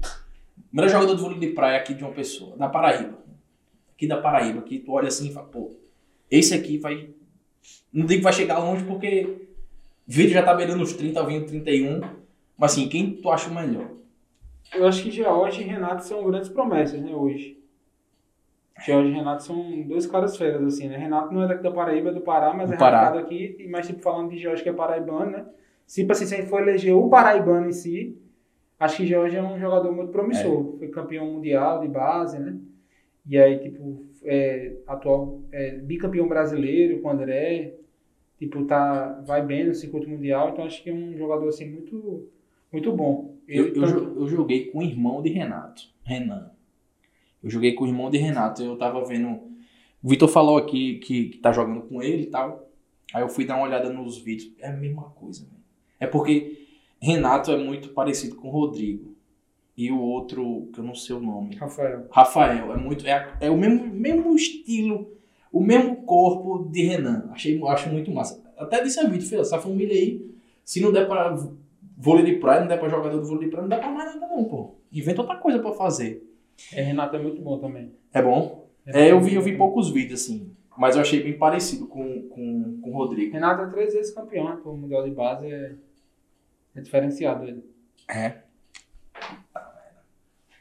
Melhor jogador de vôlei de praia aqui de uma pessoa, da Paraíba. Aqui da Paraíba, que tu olha assim e fala, pô, esse aqui vai. Não digo que vai chegar longe porque Vitor já tá beirando os 30, vindo 31. Mas assim, quem tu acha o melhor? Eu acho que George e Renato são grandes promessas, né, hoje. George e Renato são dois caras feras, assim, né? Renato não é daqui da Paraíba, é do Pará, mas Do é Pará. radicado aqui. Mas, tipo, falando de George, que é paraibano, né? Se, tipo assim, se a gente for eleger o paraibano em si, acho que George é um jogador muito promissor. É. Foi campeão mundial de base, né? E aí, tipo, é, atual é, bicampeão brasileiro com o André. Tipo, tá, vai bem no circuito mundial. Então, acho que é um jogador, assim, muito, muito bom. Eu, Ele eu, tanto- jo- eu joguei com o irmão de Renato, Renan. Eu joguei com o irmão de Renato. Eu tava vendo. O Vitor falou aqui que, que tá jogando com ele e tal. Aí eu fui dar uma olhada nos vídeos. É a mesma coisa, velho. É porque Renato é muito parecido com o Rodrigo. E o outro, que eu não sei o nome. Rafael. Rafael. É muito. É, é o mesmo, mesmo estilo, o mesmo corpo de Renan. Achei, acho muito massa. Até disse a Vitor, filho, essa família aí, se não der pra vôlei de praia, não der pra jogador de vôlei de praia, não dá pra mais nada não, pô. Inventa outra coisa pra fazer. É, Renato é muito bom também. É bom? É, eu vi, eu vi poucos vídeos, assim. Mas eu achei bem parecido com, com, com o Rodrigo. Renato é três vezes campeão, né? O Mundial de Base é, é diferenciado ele. É.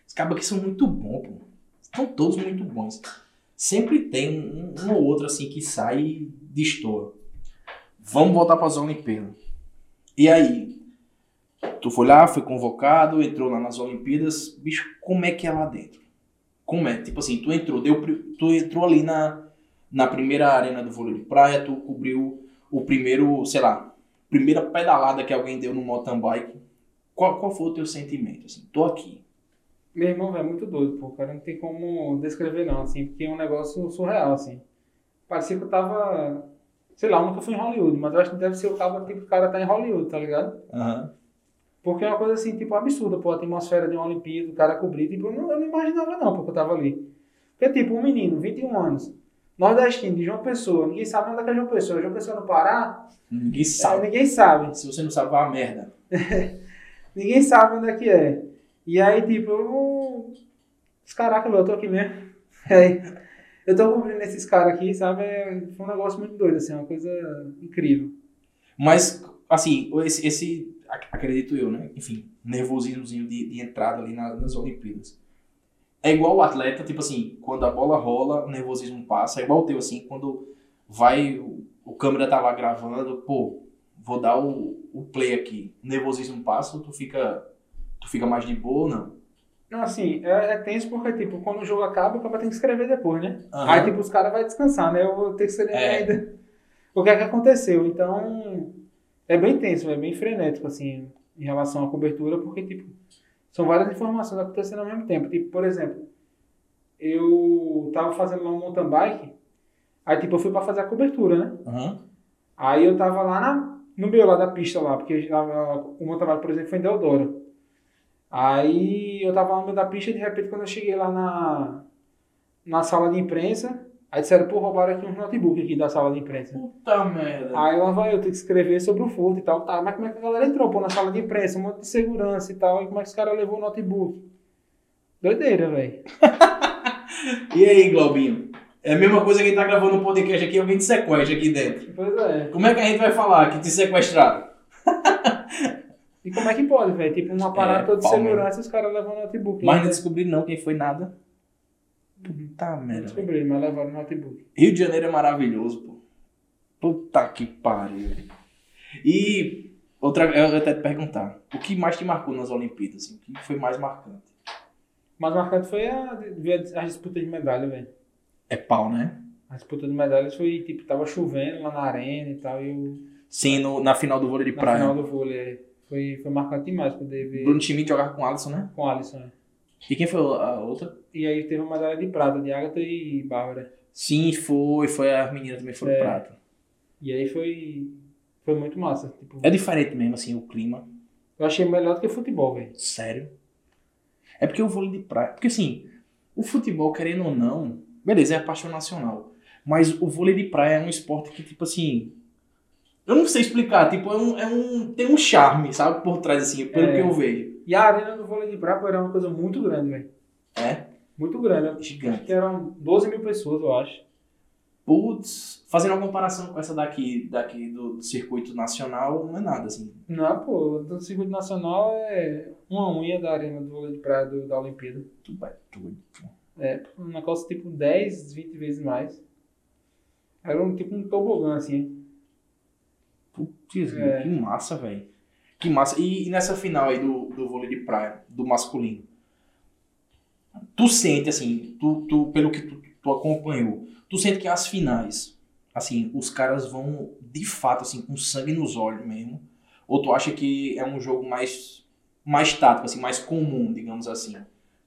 Os cabos aqui são muito bons, pô. São todos muito bons. Sempre tem um, um ou outro, assim, que sai e destoa. Vamos voltar para as Olimpíadas. E aí? Tu foi lá, foi convocado, entrou lá nas Olimpíadas. Bicho, como é que é lá dentro? Como é? Tipo assim, tu entrou, deu, tu entrou ali na, na primeira arena do vôlei de praia, tu cobriu o primeiro, sei lá, primeira pedalada que alguém deu no mountain bike. Qual, qual foi o teu sentimento? Assim, tô aqui. Meu irmão, velho, é muito doido, pô. Cara, não tem como descrever, não, assim, porque é um negócio surreal, assim. Parecia que eu tava. Sei lá, eu nunca fui em Hollywood, mas eu acho que deve ser o cara, tipo, cara tá em Hollywood, tá ligado? Aham. Porque é uma coisa assim, tipo, absurda, pô, a atmosfera de uma Olimpíada, o cara cobrir, tipo, eu não, eu não imaginava não, porque eu tava ali. Porque, tipo, um menino, 21 anos, nordestino, de João Pessoa, ninguém sabe onde é que é João Pessoa. João Pessoa no Pará, Ninguém é, sabe. ninguém sabe. Se você não sabe, vai a merda. Ninguém sabe onde é que é. E aí, tipo, eu. Os caraca, meu, eu tô aqui mesmo. Aí, eu tô cobrindo esses caras aqui, sabe? É, Foi um negócio muito doido, assim, uma coisa incrível. Mas, assim, esse, esse acredito eu, né? Enfim, nervosismozinho de, de entrada ali na- nas Olimpíadas. É igual o atleta, tipo assim, quando a bola rola, o nervosismo passa. É igual o teu, assim, quando vai, o, o câmera tá lá gravando, pô, vou dar o, o play aqui. O nervosismo passa, tu fica, tu fica mais de boa ou não? Não, assim, é, é tenso porque, tipo, quando o jogo acaba, o cara tem que escrever depois, né? Aham. Aí, tipo, os caras vão descansar, né? Eu vou ter que escrever É. ainda o que é que aconteceu. Então, é bem tenso, é bem frenético, assim, em relação à cobertura, porque, tipo, são várias informações acontecendo ao mesmo tempo. Tipo, por exemplo, eu tava fazendo lá um mountain bike, aí, tipo, eu fui pra fazer a cobertura, né? Aham. Aí eu tava lá na- no meio lá da pista lá, porque o mountain bike, por exemplo, foi em Deodoro. Aí eu tava lá no meio da pista e de repente quando eu cheguei lá na, na sala de imprensa, aí disseram, pô, roubaram aqui uns notebook aqui da sala de imprensa. Puta merda. Aí lá vai eu ter que escrever sobre o furto e tal. Tá, mas como é que a galera entrou, pô, na sala de imprensa, um monte de segurança e tal, e como é que os caras levou o notebook? Doideira, velho. E aí, Glaubinho? É a mesma coisa que a gente tá gravando um podcast aqui, alguém te sequestra aqui dentro. Pois é. Como é que a gente vai falar que te sequestraram? E como é que pode, velho? Tipo, uma parada É, toda de pau mesmo. segurança e os caras levam o notebook. Mas né? não descobri não quem foi nada. Puta Não merda. velho. descobri, mas levaram o notebook. Rio de Janeiro é maravilhoso, pô. Puta que pariu. E outra, eu ia até te perguntar, o que mais te marcou nas Olimpíadas? assim? O que foi mais marcante? Mas marcante foi a, ver as disputas de medalha, velho. É pau, né? A disputa de medalhas foi, tipo, tava chovendo lá na arena e tal, e eu, Sim, no- na final do vôlei de na praia. final do vôlei, é, foi, foi marcante demais poder ver Bruno Schmidt jogava com o Alisson, né? com o Alisson, né? E quem foi a outra? E aí teve uma medalha de prata de Agatha e Bárbara. Sim, foi. Foi a menina também foi É. prata. E aí foi, foi muito massa. Tipo, É diferente mesmo, assim, o clima. eu achei melhor do que futebol, velho. Sério? É porque o vôlei de praia. Porque assim, o futebol, querendo ou não, beleza, é a paixão nacional. Mas o vôlei de praia é um esporte que, tipo assim. Eu não sei explicar, tipo, é um, é um, tem um charme, sabe, por trás, assim, pelo É. que eu vejo. E a arena do vôlei de praia era uma coisa muito grande, velho. É? Muito grande. Acho Gigante. que eram 12 mil pessoas, eu acho. Putz, fazendo uma comparação com essa daqui, daqui do, do circuito nacional, não é nada, assim. Não, pô, do circuito nacional é uma unha da arena do vôlei de praia do- da Olimpíada. Tu vai tudo. É, um negócio tipo 10, 20 vezes mais. Era um tipo um tobogã, assim. Putz, É. que massa, velho. Que massa. E, e nessa final aí do, do vôlei de praia, do masculino, tu sente, assim, tu, tu, pelo que tu, tu acompanhou, tu sente que as finais, assim, os caras vão de fato, assim, com sangue nos olhos mesmo? Ou tu acha que é um jogo mais, mais tático, assim, mais comum, digamos assim?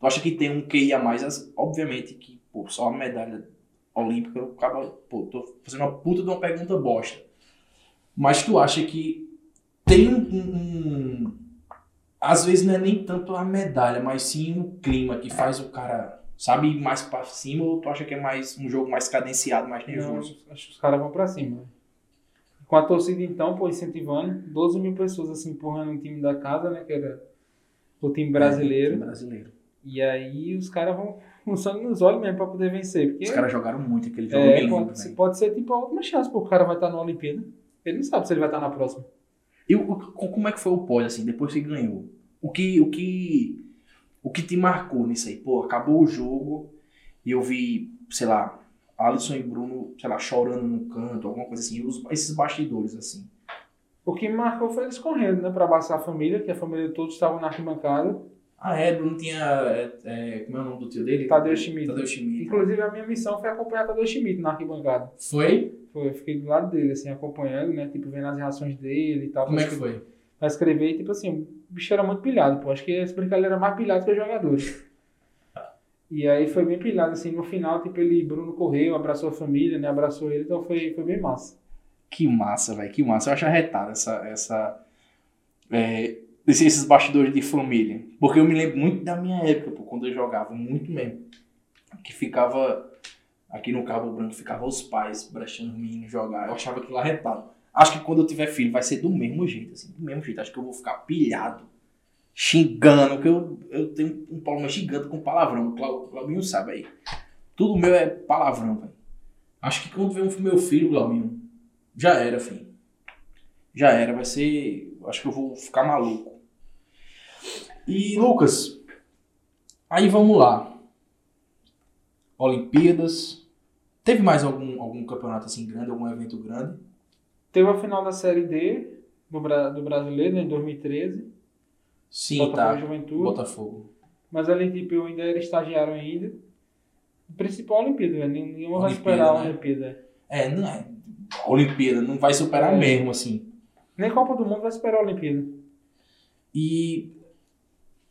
Tu acha que tem um QI a mais? As- Obviamente que, pô, só a medalha olímpica, eu acaba, pô, tô fazendo uma puta de uma pergunta bosta. Mas tu acha que tem um, um- Às vezes não é nem tanto a medalha, mas sim o clima que faz o cara, sabe, ir mais pra cima, ou tu acha que é mais um jogo mais cadenciado, mais Não, nervoso? acho que os caras vão pra cima. Com a torcida, então, pô, incentivando. 12 mil pessoas, assim, empurrando o time da casa, né? Que era o time brasileiro. É, brasileiro. E aí os caras vão com sangue nos olhos mesmo pra poder vencer. Porque Os caras jogaram muito aquele jogo, é, lembro, pode, pode ser tipo a última chance, porque o cara vai estar na Olimpíada. Ele não sabe se ele vai estar na próxima. E o- como é que foi o pós, assim, depois que ganhou? O que, o que, o que te marcou nisso aí? Pô, acabou o jogo e eu vi, sei lá, Alisson e Bruno, sei lá, chorando no canto, alguma coisa assim, os- esses bastidores, assim. O que marcou foi eles correndo, né? Pra abraçar a família, que a família todos estavam na arquibancada. Ah, é, Bruno tinha, é, é, como é o nome do tio dele? Tadeu Schmidt. Tadeu Schmidt. Inclusive, a minha missão foi acompanhar Tadeu Schmidt na arquibancada. Foi? Foi, eu fiquei do lado dele, assim, acompanhando, né? Tipo, vendo as reações dele e tal. Como é que foi? Pra escrever, tipo assim, o bicho era muito pilhado, pô. Acho que esse brincadeira era mais pilhado que os jogadores. E aí foi bem pilhado, assim, no final, tipo, ele, Bruno correu, abraçou a família, né? Abraçou ele, então foi, foi bem massa. Que massa, velho, que massa. Eu acho arretado essa, essa, é, esses bastidores de família. Porque eu me lembro muito da minha época, pô, quando eu jogava, muito mesmo. Que ficava, aqui no Cabo Branco, ficava os pais brechando os meninos jogar. Eu achava aquilo arretado. Acho que quando eu tiver filho vai ser do mesmo jeito, assim, do mesmo jeito. Acho que eu vou ficar pilhado, xingando, porque eu, eu tenho um problema gigante com palavrão. O Clau- o Claudinho sabe aí. Tudo meu é palavrão, velho. Acho que quando vem meu filho, Glauminho, já era, filho. Já era, vai ser. Acho que eu vou ficar maluco. E, Lucas, aí vamos lá. Olimpíadas. Teve mais algum, algum campeonato assim grande, algum evento grande? Teve a final da Série D do, do Brasileiro, né, em 2013. Sim, Botafogo tá. Juventude. Botafogo. Mas ali, tipo, eu ainda era estagiário ainda. Principal Olimpíada, né? Ninguém vai Olimpíada, esperar a né? Olimpíada. É, não é. A Olimpíada não vai superar É. mesmo, assim. Nem Copa do Mundo vai esperar a Olimpíada. E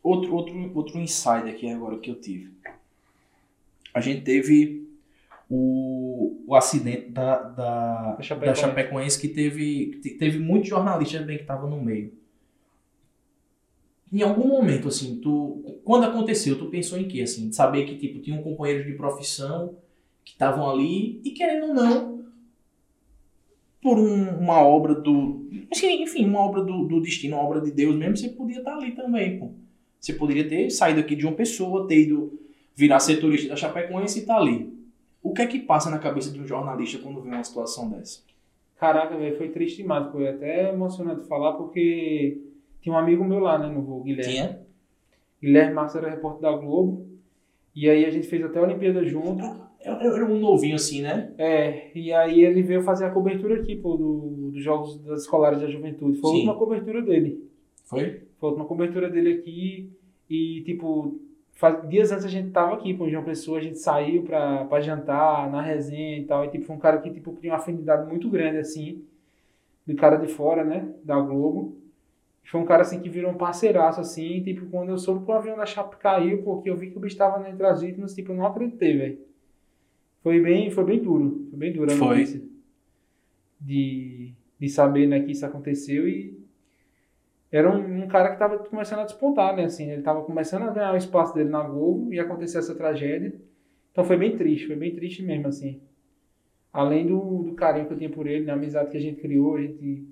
outro, outro, outro insight aqui agora que eu tive. A gente teve o, o acidente da, da, Da Chapecoense. da Chapecoense que teve, que teve muitos jornalistas também que estavam no meio. Em algum momento, assim, tu, quando aconteceu, tu pensou em quê? Assim, de saber que tipo, tinham companheiros de profissão que estavam ali e querendo ou não, por um- uma obra do. assim, Enfim, uma obra do, do destino, uma obra de Deus mesmo, você podia estar ali também, pô. Você poderia ter saído aqui de uma pessoa, ter ido virar setorista da Chapecoense e estar ali. O que é que passa na cabeça de um jornalista quando vê uma situação dessa? Caraca, velho, foi triste demais. Foi até emocionante falar porque tinha um amigo meu lá, né, no voo, Guilherme. Tinha? Guilherme Marques era repórter da Globo. E aí a gente fez até a Olimpíada junto. Eu, eu era um novinho assim, né? É, e aí ele veio fazer a cobertura aqui, pô, do, dos Jogos das Escolares da Juventude. Foi a Sim. última cobertura dele. Foi? Foi a última cobertura dele aqui. E, tipo, faz- dias antes a gente tava aqui com o João Pessoa, a gente saiu pra, pra jantar, na resenha e tal. E, tipo, foi um cara que, tipo, tinha uma afinidade muito grande, assim, do cara de fora, né, da Globo. Foi um cara, assim, que virou um parceiraço, assim. Tipo, quando eu soube que o avião da Chape caiu, porque eu vi que o bicho tava entre as vítimas, tipo, eu não acreditei, velho. Foi bem, foi bem duro. Foi bem duro a notícia. De, de saber, né, que isso aconteceu e era um, um cara que estava começando a despontar, né? Assim, ele estava começando a ganhar o espaço dele na Globo e aconteceu essa tragédia. Então foi bem triste, foi bem triste mesmo, assim. além do, do carinho que eu tinha por ele, da amizade que a gente criou, a gente,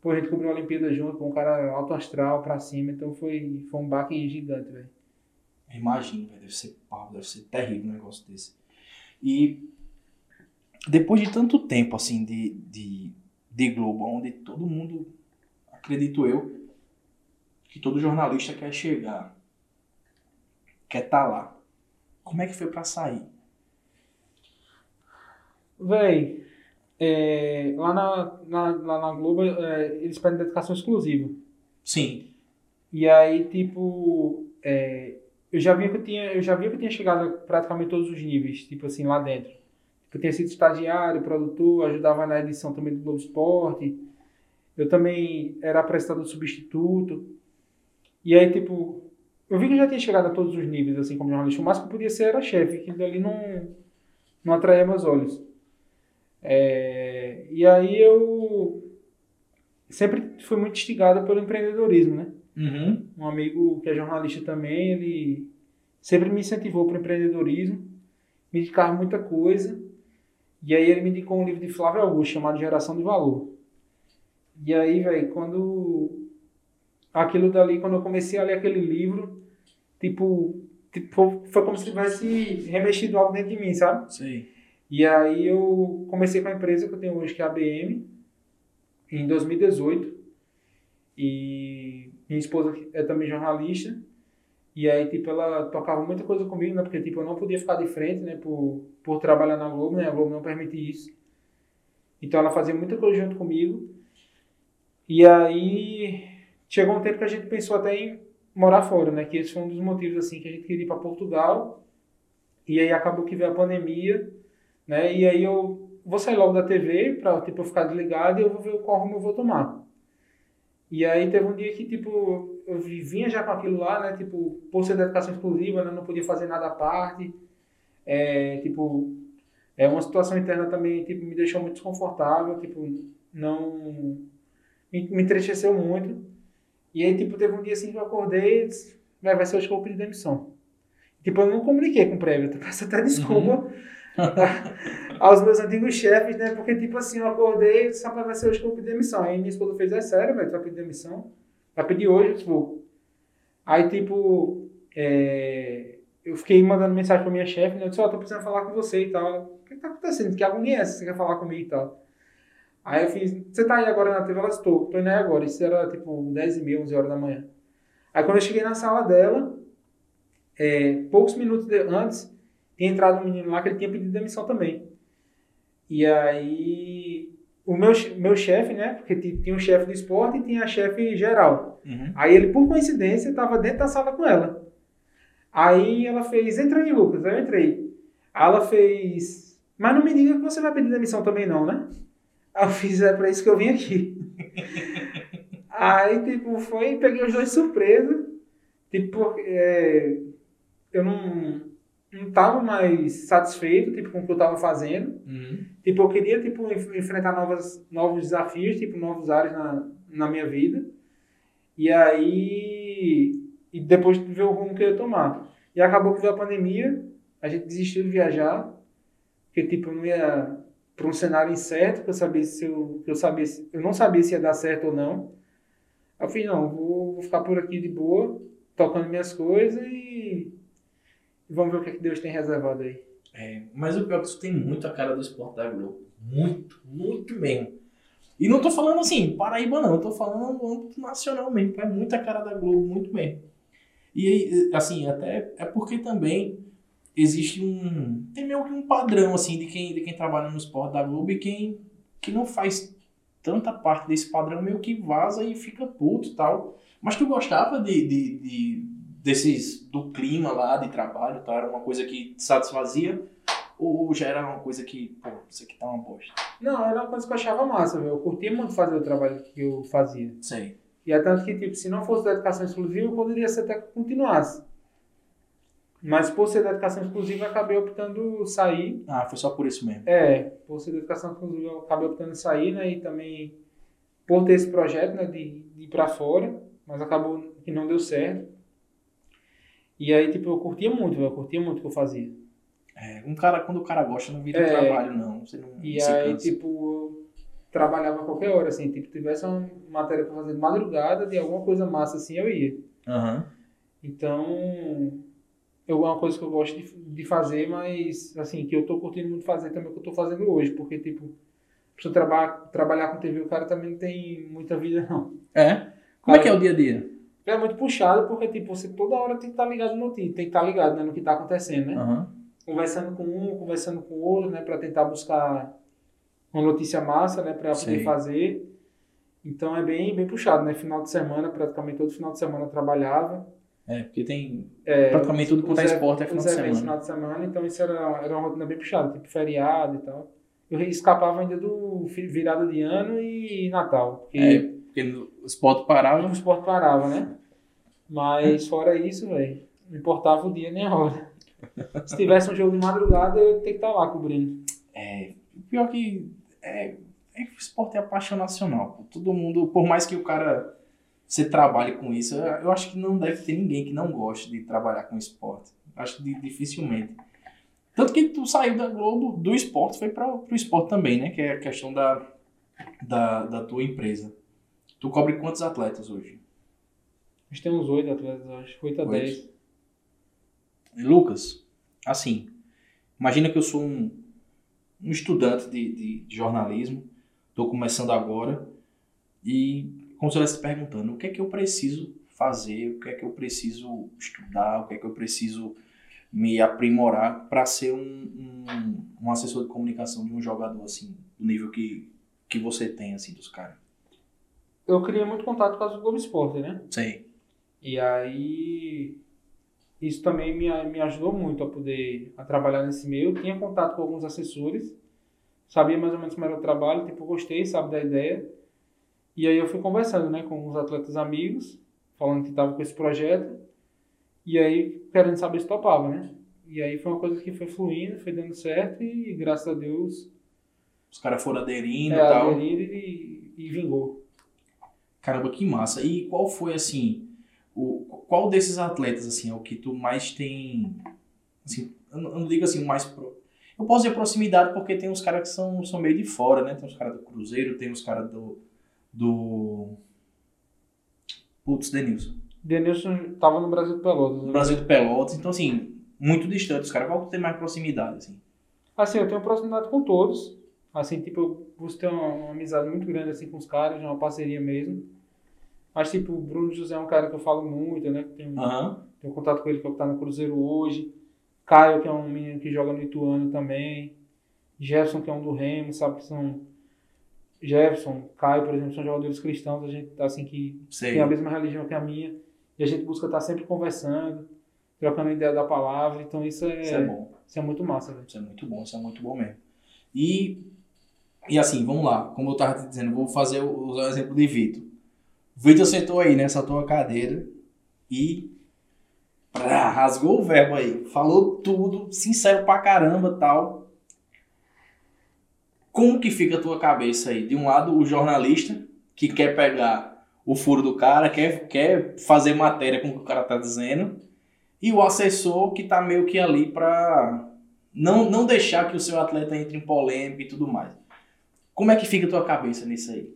pô, a gente cobriu a Olimpíada junto, com um cara alto astral pra cima, então foi, foi um baque gigante, velho. Imagina, velho, deve ser pau, deve ser terrível um negócio desse. E depois de tanto tempo, assim, de, de, de Globo, onde todo mundo, acredito eu, que todo jornalista quer chegar, quer estar tá lá. Como é que foi pra sair? Véi, é, lá, na, na, lá na Globo, é, eles pedem dedicação exclusiva. Sim. E aí, tipo, é, eu já vi que eu tinha, eu já vi que eu tinha chegado a praticamente todos os níveis, tipo assim, lá dentro. Eu tinha sido estagiário, produtor, ajudava na edição também do Globo Esporte. Eu também era apresentador substituto. E aí, tipo, eu vi que eu já tinha chegado a todos os níveis, assim, como jornalista. O máximo que podia ser era chefe, que dali não, não atraía meus olhos. É, e aí eu sempre fui muito instigado pelo empreendedorismo, né? Uhum. Um amigo que é jornalista também, ele sempre me incentivou para o empreendedorismo, me indicava muita coisa. E aí ele me indicou um livro de Flávio Augusto chamado Geração de Valor. E aí, velho, quando aquilo dali, quando eu comecei a ler aquele livro, tipo, tipo foi como se tivesse remexido algo dentro de mim, sabe? Sim. E aí eu comecei com a empresa que eu tenho hoje, que é a ABM, em 2018. E minha esposa é também jornalista. E aí, tipo, ela tocava muita coisa comigo, né? Porque, tipo, eu não podia ficar de frente, né? Por, por trabalhar na Globo, né? A Globo não permite isso. Então, ela fazia muita coisa junto comigo. E aí, chegou um tempo que a gente pensou até em morar fora, né? Que esse foi um dos motivos, assim, que a gente queria ir para Portugal. E aí, acabou que veio a pandemia, né? E aí, eu vou sair logo da TV para, tipo, ficar desligado e eu vou ver qual rumo eu vou tomar. E aí, teve um dia que, tipo, eu vinha já com aquilo lá, né? Tipo, por ser de educação exclusiva, né? não podia fazer nada à parte. É, tipo, é uma situação interna também, tipo, me deixou muito desconfortável, tipo, não... Me, me entristeceu muito. E aí, tipo, teve um dia assim que eu acordei e disse, vai ser hoje que eu vou pedir demissão. Tipo, eu não comuniquei com o prévio, eu peço até desculpa uhum. aos meus antigos chefes, né? Porque, tipo assim, eu acordei e disse, vai ser hoje que eu vou pedir demissão. Aí minha esposa fez, é sério, velho, tu vai pedir demissão? Vai pedir hoje, tipo. Aí, tipo, é, eu fiquei mandando mensagem pra minha chefe, né? Eu disse, ó, oh, tô precisando falar com você e tal. O que, que tá acontecendo? Que agonia é essa? Você quer falar comigo e tal? Aí eu fiz, você tá aí agora na TV? Ela disse, tô, tô indo aí agora. Isso era, tipo, 10 e meia, 11 horas da manhã. Aí quando eu cheguei na sala dela, é, poucos minutos de, antes, tinha entrado um menino lá que ele tinha pedido demissão também. E aí o meu, meu chefe, né? Porque tinha um chefe do esporte e tinha a chefe geral. Uhum. Aí ele, por coincidência, estava dentro da sala com ela. Aí ela fez, entra aí, Lucas. Aí eu entrei. Aí ela fez, mas não me diga que você vai pedir demissão também não, né? Eu fiz, é pra isso que eu vim aqui. aí, tipo, foi, peguei os dois de surpresa. Tipo, é, eu não não estava mais satisfeito tipo, com o que eu estava fazendo. Uhum. Tipo, eu queria tipo, enfrentar novas, novos desafios, tipo, novos áreas na, na minha vida. E aí, e depois ver o rumo que eu ia tomar. E acabou que veio a pandemia, a gente desistiu de viajar, porque tipo, não ia para um cenário incerto, que eu sabia se eu, eu sabia se, eu não sabia se ia dar certo ou não. Eu fiz, não, vou, vou ficar por aqui de boa, tocando minhas coisas e Vamos ver o que, é que Deus tem reservado aí. É, mas o pior é que isso tem muito a cara do esporte da Globo. Muito, muito mesmo. E não tô falando assim, Paraíba não, eu tô falando no âmbito nacional mesmo, é muita cara da Globo, muito mesmo. E assim, até é porque também existe um. Tem meio que um padrão, assim, de quem, de quem trabalha no esporte da Globo e quem que não faz tanta parte desse padrão meio que vaza e fica puto e tal. Mas tu gostava de, de, de desses do clima lá de trabalho, tá? Era uma coisa que te satisfazia ou já era uma coisa que, pô, isso aqui tá uma bosta? Não, era uma coisa que eu achava massa, velho. Eu curtia muito fazer o trabalho que eu fazia. Sei. E é tanto que, tipo, se não fosse da educação exclusiva, eu poderia ser até que continuasse. Mas por ser da educação exclusiva, acabei optando sair. Ah, foi só por isso mesmo. É, por ser da educação exclusiva, acabei optando sair, né? E também por ter esse projeto, né, de, de ir pra fora, mas acabou que não deu certo. E aí, tipo, eu curtia muito, eu curtia muito o que eu fazia. É, um cara, quando o cara gosta, não vira É. trabalho, não. Você não E aí, cansa. tipo, eu trabalhava a qualquer hora, assim, tipo, tivesse uma matéria pra fazer de madrugada, de alguma coisa massa, assim, eu ia. Aham. Então, eu, é uma coisa que eu gosto de, de fazer, mas, assim, que eu tô curtindo muito fazer também, é o que eu tô fazendo hoje, porque, tipo, pra traba trabalhar com TV, o cara também não tem muita vida, não. É? Como é que é o dia a dia? É muito puxado, porque, tipo, você toda hora tem que estar ligado no notícia, tem que estar ligado né, no que tá acontecendo, né? Aham. conversando com um, conversando com o outro, né, para tentar buscar uma notícia massa, né, para poder fazer. Então é bem bem puxado, né? Final de semana, praticamente todo final de semana eu trabalhava. É, porque tem É, praticamente tudo quanto é esporte é final de semana. final de semana, então isso era, era uma rotina bem puxada, tipo feriado e tal. Eu escapava ainda do virada de ano e Natal, porque É, porque o esporte parava. o esporte parava, né? Mas fora isso, velho, não importava o dia nem a hora. Se tivesse um jogo de madrugada, eu ia ter que estar lá cobrindo. É, pior que é, é que o esporte é a paixão nacional. Todo mundo, por mais que o cara você trabalhe com isso, eu acho que não deve ter ninguém que não goste de trabalhar com esporte. Acho que di- dificilmente. Tanto que tu saiu da Globo, do esporte, foi para o esporte também, né? Que é a questão da, da, da tua empresa. Tu cobre quantos atletas hoje? A gente tem uns oito atletas, acho. Oito a dez. Lucas, assim, imagina que eu sou um, um estudante de, de, de jornalismo, estou começando agora, e como se eu estivesse perguntando, o que é que eu preciso fazer, o que é que eu preciso estudar, o que é que eu preciso me aprimorar para ser um, um, um assessor de comunicação de um jogador, assim, do nível que, que você tem, assim, dos caras. Eu criei muito contato com a Globo Esporte, né? Sei. E aí, isso também me, me ajudou muito a poder a trabalhar nesse meio. Eu tinha contato com alguns assessores, sabia mais ou menos como era o trabalho, tipo, gostei, sabe, da ideia. E aí eu fui conversando, né, com os atletas amigos, falando que estava com esse projeto. E aí, querendo saber se topava, né? E aí foi uma coisa que foi fluindo, foi dando certo e graças a Deus Os caras foram aderindo e é, tal. aderiram e, e vingou. Caramba, que massa. E qual foi, assim, o, qual desses atletas, assim, é o que tu mais tem, assim, eu não, digo assim, o mais pro... Eu posso dizer proximidade porque tem uns caras que são, são meio de fora, né? Tem uns caras do Cruzeiro, tem uns caras do, do... Putz, Denilson. Denilson tava no Brasil de Pelotas. Do né? Brasil de Pelotas, então, assim, muito distante os caras. Qual que tem mais proximidade, assim? Assim, eu tenho proximidade com todos. Assim, tipo, eu busco ter uma, uma amizade muito grande assim com os caras, uma parceria mesmo. Mas, tipo, o Bruno José é um cara que eu falo muito, né? Tenho, Aham. tenho contato com ele, que é o que tá no Cruzeiro hoje. Caio, que é um menino que joga no Ituano também. Jefferson, que é um do Remo, sabe? Que são... Jefferson, Caio, por exemplo, são jogadores cristãos, a gente, assim, que Sei. tem a mesma religião que a minha. E a gente busca estar sempre conversando, trocando ideia da palavra. Então, isso é, Isso é bom. isso é muito massa, velho. Isso é muito bom, isso é muito bom mesmo. E, e assim, vamos lá. Como eu tava te dizendo, vou fazer o, usar o exemplo de Vitor. Vitor sentou aí nessa tua cadeira e prá, rasgou o verbo aí. Falou tudo, sincero pra caramba tal. Como que fica a tua cabeça aí? De um lado, o jornalista que quer pegar o furo do cara, quer, quer fazer matéria com o que o cara tá dizendo. E o assessor que tá meio que ali pra não, não deixar que o seu atleta entre em polêmica e tudo mais. Como é que fica a tua cabeça nisso aí?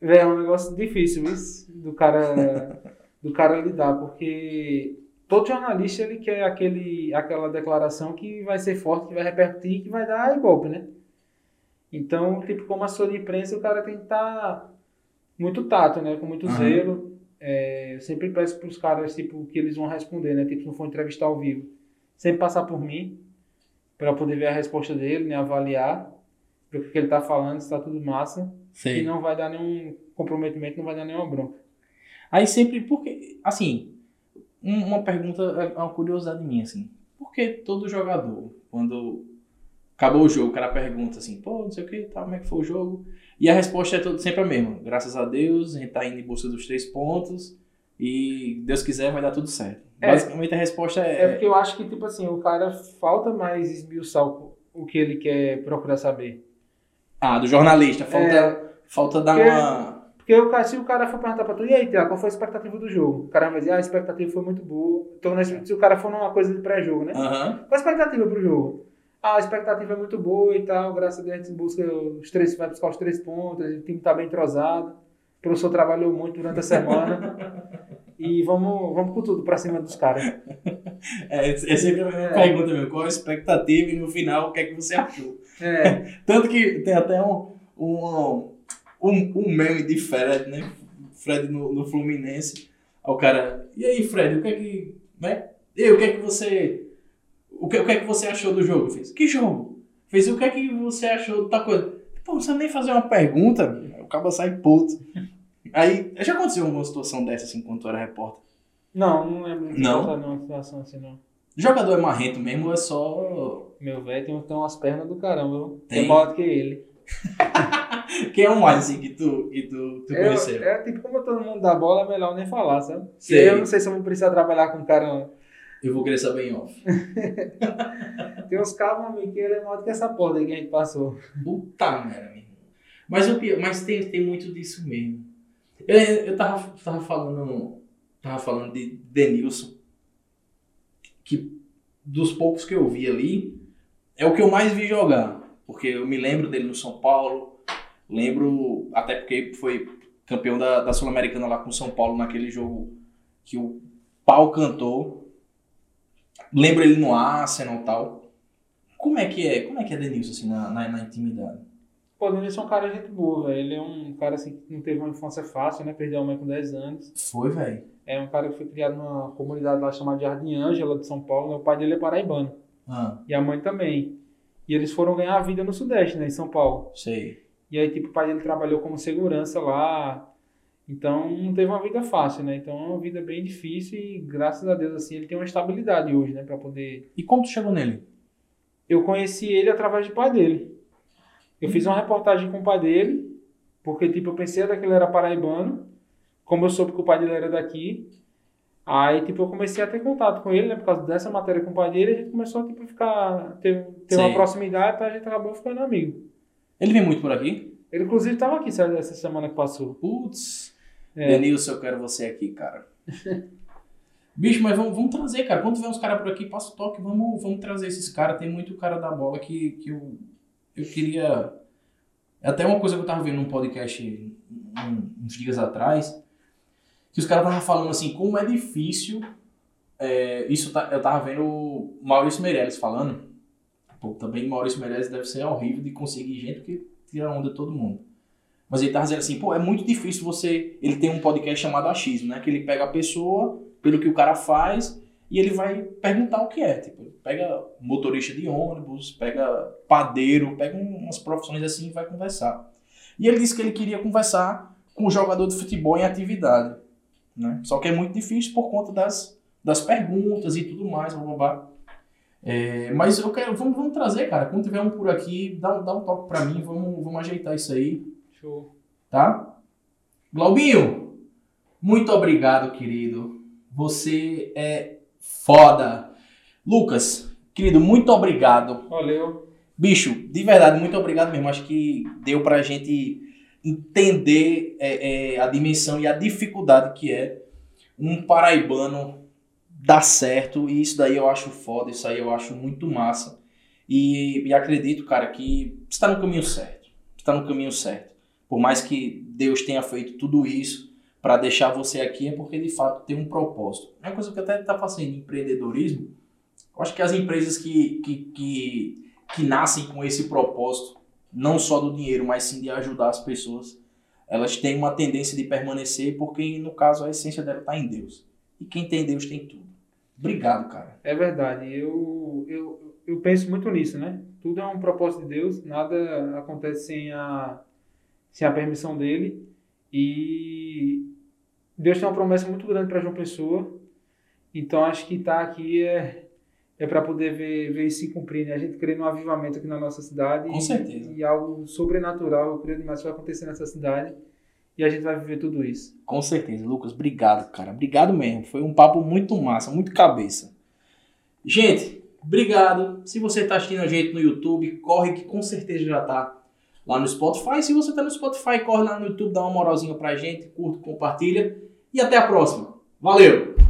É um negócio difícil isso do cara do cara lidar, porque todo jornalista ele quer aquele aquela declaração que vai ser forte, que vai repercutir, que vai dar golpe, né? Então, tipo, como assessor de imprensa, o cara tem que estar muito tato, né? Com muito Aham. zelo. É, eu sempre peço para os caras, tipo, que eles vão responder, né? Tipo, se não for entrevistar ao vivo, sempre passar por mim, para poder ver a resposta dele, né? Avaliar, ver o que ele tá falando, se tá tudo massa. E não vai dar nenhum comprometimento, não vai dar nenhuma bronca. Aí sempre, porque, assim, um- uma pergunta, é uma curiosidade minha, assim. Por que todo jogador, quando acabou o jogo, o cara pergunta assim, pô, não sei o que, tá, como é que foi o jogo? E a resposta é todo, sempre a mesma. Graças a Deus, a gente tá indo em busca dos três pontos e Deus quiser vai dar tudo certo. É. Basicamente a resposta É é, porque eu acho que, tipo assim, o cara falta mais esmiuçar o, o que ele quer procurar saber. ah, do jornalista, falta, É, falta dar porque- uma... Porque o cara, se o cara for perguntar pra tu, e aí, Tiago, qual foi a expectativa do jogo? O cara vai dizer, ah, a expectativa foi muito boa. Então, nesse- se o cara for numa coisa de pré-jogo, né? Aham. Qual a expectativa pro jogo? Ah, a expectativa é muito boa e tal, graças a Deus a gente busca os três, vai buscar os três pontos, o time tá bem entrosado, o professor trabalhou muito durante a semana. e vamos, vamos com tudo pra cima dos caras. É, é sempre a mesma É. pergunta mesmo. Qual a expectativa e no final o que é que você achou? É, Tanto que tem até um, um, um, um meme de Fred, né? Fred no, no Fluminense. Aí o cara, e aí, Fred, o que é que. Né? E aí, o que é que você. O que, o que é que você achou do jogo? Fez, que jogo? Fez o que é que você achou da coisa? Pô, não sabe nem fazer uma pergunta. O cara sai puto. Aí, já aconteceu alguma situação dessa assim quando tu era repórter? não, não lembro de Não? situação assim, não. Jogador é marrento mesmo ou é só. Meu velho tem, tem umas pernas do caramba, viu? Tem? Tem maior do que ele. Quem é o mais assim que tu, que tu, tu Eu, conheceu? é tipo, como todo mundo dá bola, é melhor nem falar, sabe? Sei. Eu não sei se eu vou precisar trabalhar com um cara. Eu vou querer saber em off. Tem uns cabos, amigo, que ele é maior do que essa porra aí que a gente passou. Puta merda, meu irmão. Mas, o pior, mas tem, tem muito disso mesmo. Eu, eu tava, tava falando. Tava falando de Denilson. Que dos poucos que eu vi ali, é o que eu mais vi jogar. Porque eu me lembro dele no São Paulo. Lembro, até porque foi campeão da, da Sul-Americana lá com o São Paulo naquele jogo que o pau cantou. Lembro ele no Arsenal e tal. Como é que é? Como é que é Denilson assim na, na, na intimidade? Pô, o Denilson é um cara gente boa, velho. Ele é um cara assim que não teve uma infância fácil, né? Perdeu a mãe com 10 anos. Foi, velho. É um cara que foi criado numa comunidade lá chamada Jardim Ângela de São Paulo. né? O pai dele é paraibano. Ah, E a mãe também. E eles foram ganhar a vida no Sudeste, né? Em São Paulo. sei. E aí, tipo, o pai dele trabalhou como segurança lá. Então, não teve uma vida fácil, né? Então, é uma vida bem difícil e, graças a Deus, assim, ele tem uma estabilidade hoje, né? Pra poder... E como tu chegou nele? Eu conheci ele através do pai dele. Eu fiz uma reportagem com o pai dele, porque, tipo, eu pensei até que ele era paraibano. Como eu soube que o pai dele era daqui, aí, tipo, eu comecei a ter contato com ele, né? Por causa dessa matéria com o pai dele, a gente começou, tipo, a ficar... Ter, ter uma proximidade, então a gente acabou ficando amigo. Ele vem muito por aqui? Ele, inclusive, estava aqui essa essa semana que passou. Putz. É. Denilson, eu quero você aqui, cara. Bicho, mas vamos, vamos trazer, cara. Quando tiver uns caras por aqui, passa o toque, vamos, vamos trazer esses caras. Tem muito cara da bola que, que eu, eu queria. É até uma coisa que eu tava vendo num podcast uns dias atrás, que os caras estavam falando assim, como é difícil. é, isso tá- eu tava vendo o Maurício Meirelles falando. Pô, também Maurício Meirelles deve ser horrível de conseguir gente que tira onda de todo mundo. Mas ele tava dizendo assim, pô, é muito difícil você. Ele tem um podcast chamado Achismo, né? Que ele pega a pessoa, pelo que o cara faz, e ele vai perguntar o que é. Tipo, pega motorista de ônibus, pega padeiro, pega um- umas profissões assim e vai conversar. E ele disse que ele queria conversar com o jogador de futebol em atividade. Né? Só que é muito difícil por conta das, das perguntas e tudo mais, blá, blá, blá. É, mas eu quero, vamos, vamos trazer, cara. Quando tiver um por aqui, dá, dá um toque pra mim, vamos, vamos ajeitar isso aí Show. tá? Glaubinho, muito obrigado, querido. Você é foda. Lucas, querido, muito obrigado. Valeu. Bicho, de verdade, muito obrigado mesmo. Acho que deu pra gente entender é, é, a dimensão e a dificuldade que é um paraibano dar certo. E isso daí eu acho foda, isso aí eu acho muito massa. E, e acredito, cara, que está no caminho certo. Está no caminho certo. Por mais que Deus tenha feito tudo isso para deixar você aqui, é porque de fato tem um propósito. É uma coisa que até está fazendo empreendedorismo. Eu acho que as empresas que, que, que que nascem com esse propósito, não só do dinheiro, mas sim de ajudar as pessoas, elas têm uma tendência de permanecer, porque no caso a essência dela está em Deus. E quem tem Deus tem tudo. Obrigado, cara. É verdade. Eu, eu, eu penso muito nisso, né? Tudo é um propósito de Deus, nada acontece sem a, sem a permissão dele. E Deus tem uma promessa muito grande para João Pessoa. Então acho que estar aqui é, é para poder ver, ver isso se cumprir. Né? A gente crê no avivamento aqui na nossa cidade. Com e, certeza. E algo sobrenatural, eu creio demais que vai acontecer nessa cidade. E a gente vai viver tudo isso. Com certeza. Lucas, obrigado, cara. Obrigado mesmo. Foi um papo muito massa, muito cabeça. Gente, obrigado. Se você está assistindo a gente no YouTube, corre que com certeza já está lá no Spotify. Se você tá no Spotify, corre lá no YouTube, dá uma moralzinha pra gente, curta, compartilha. E até a próxima. Valeu!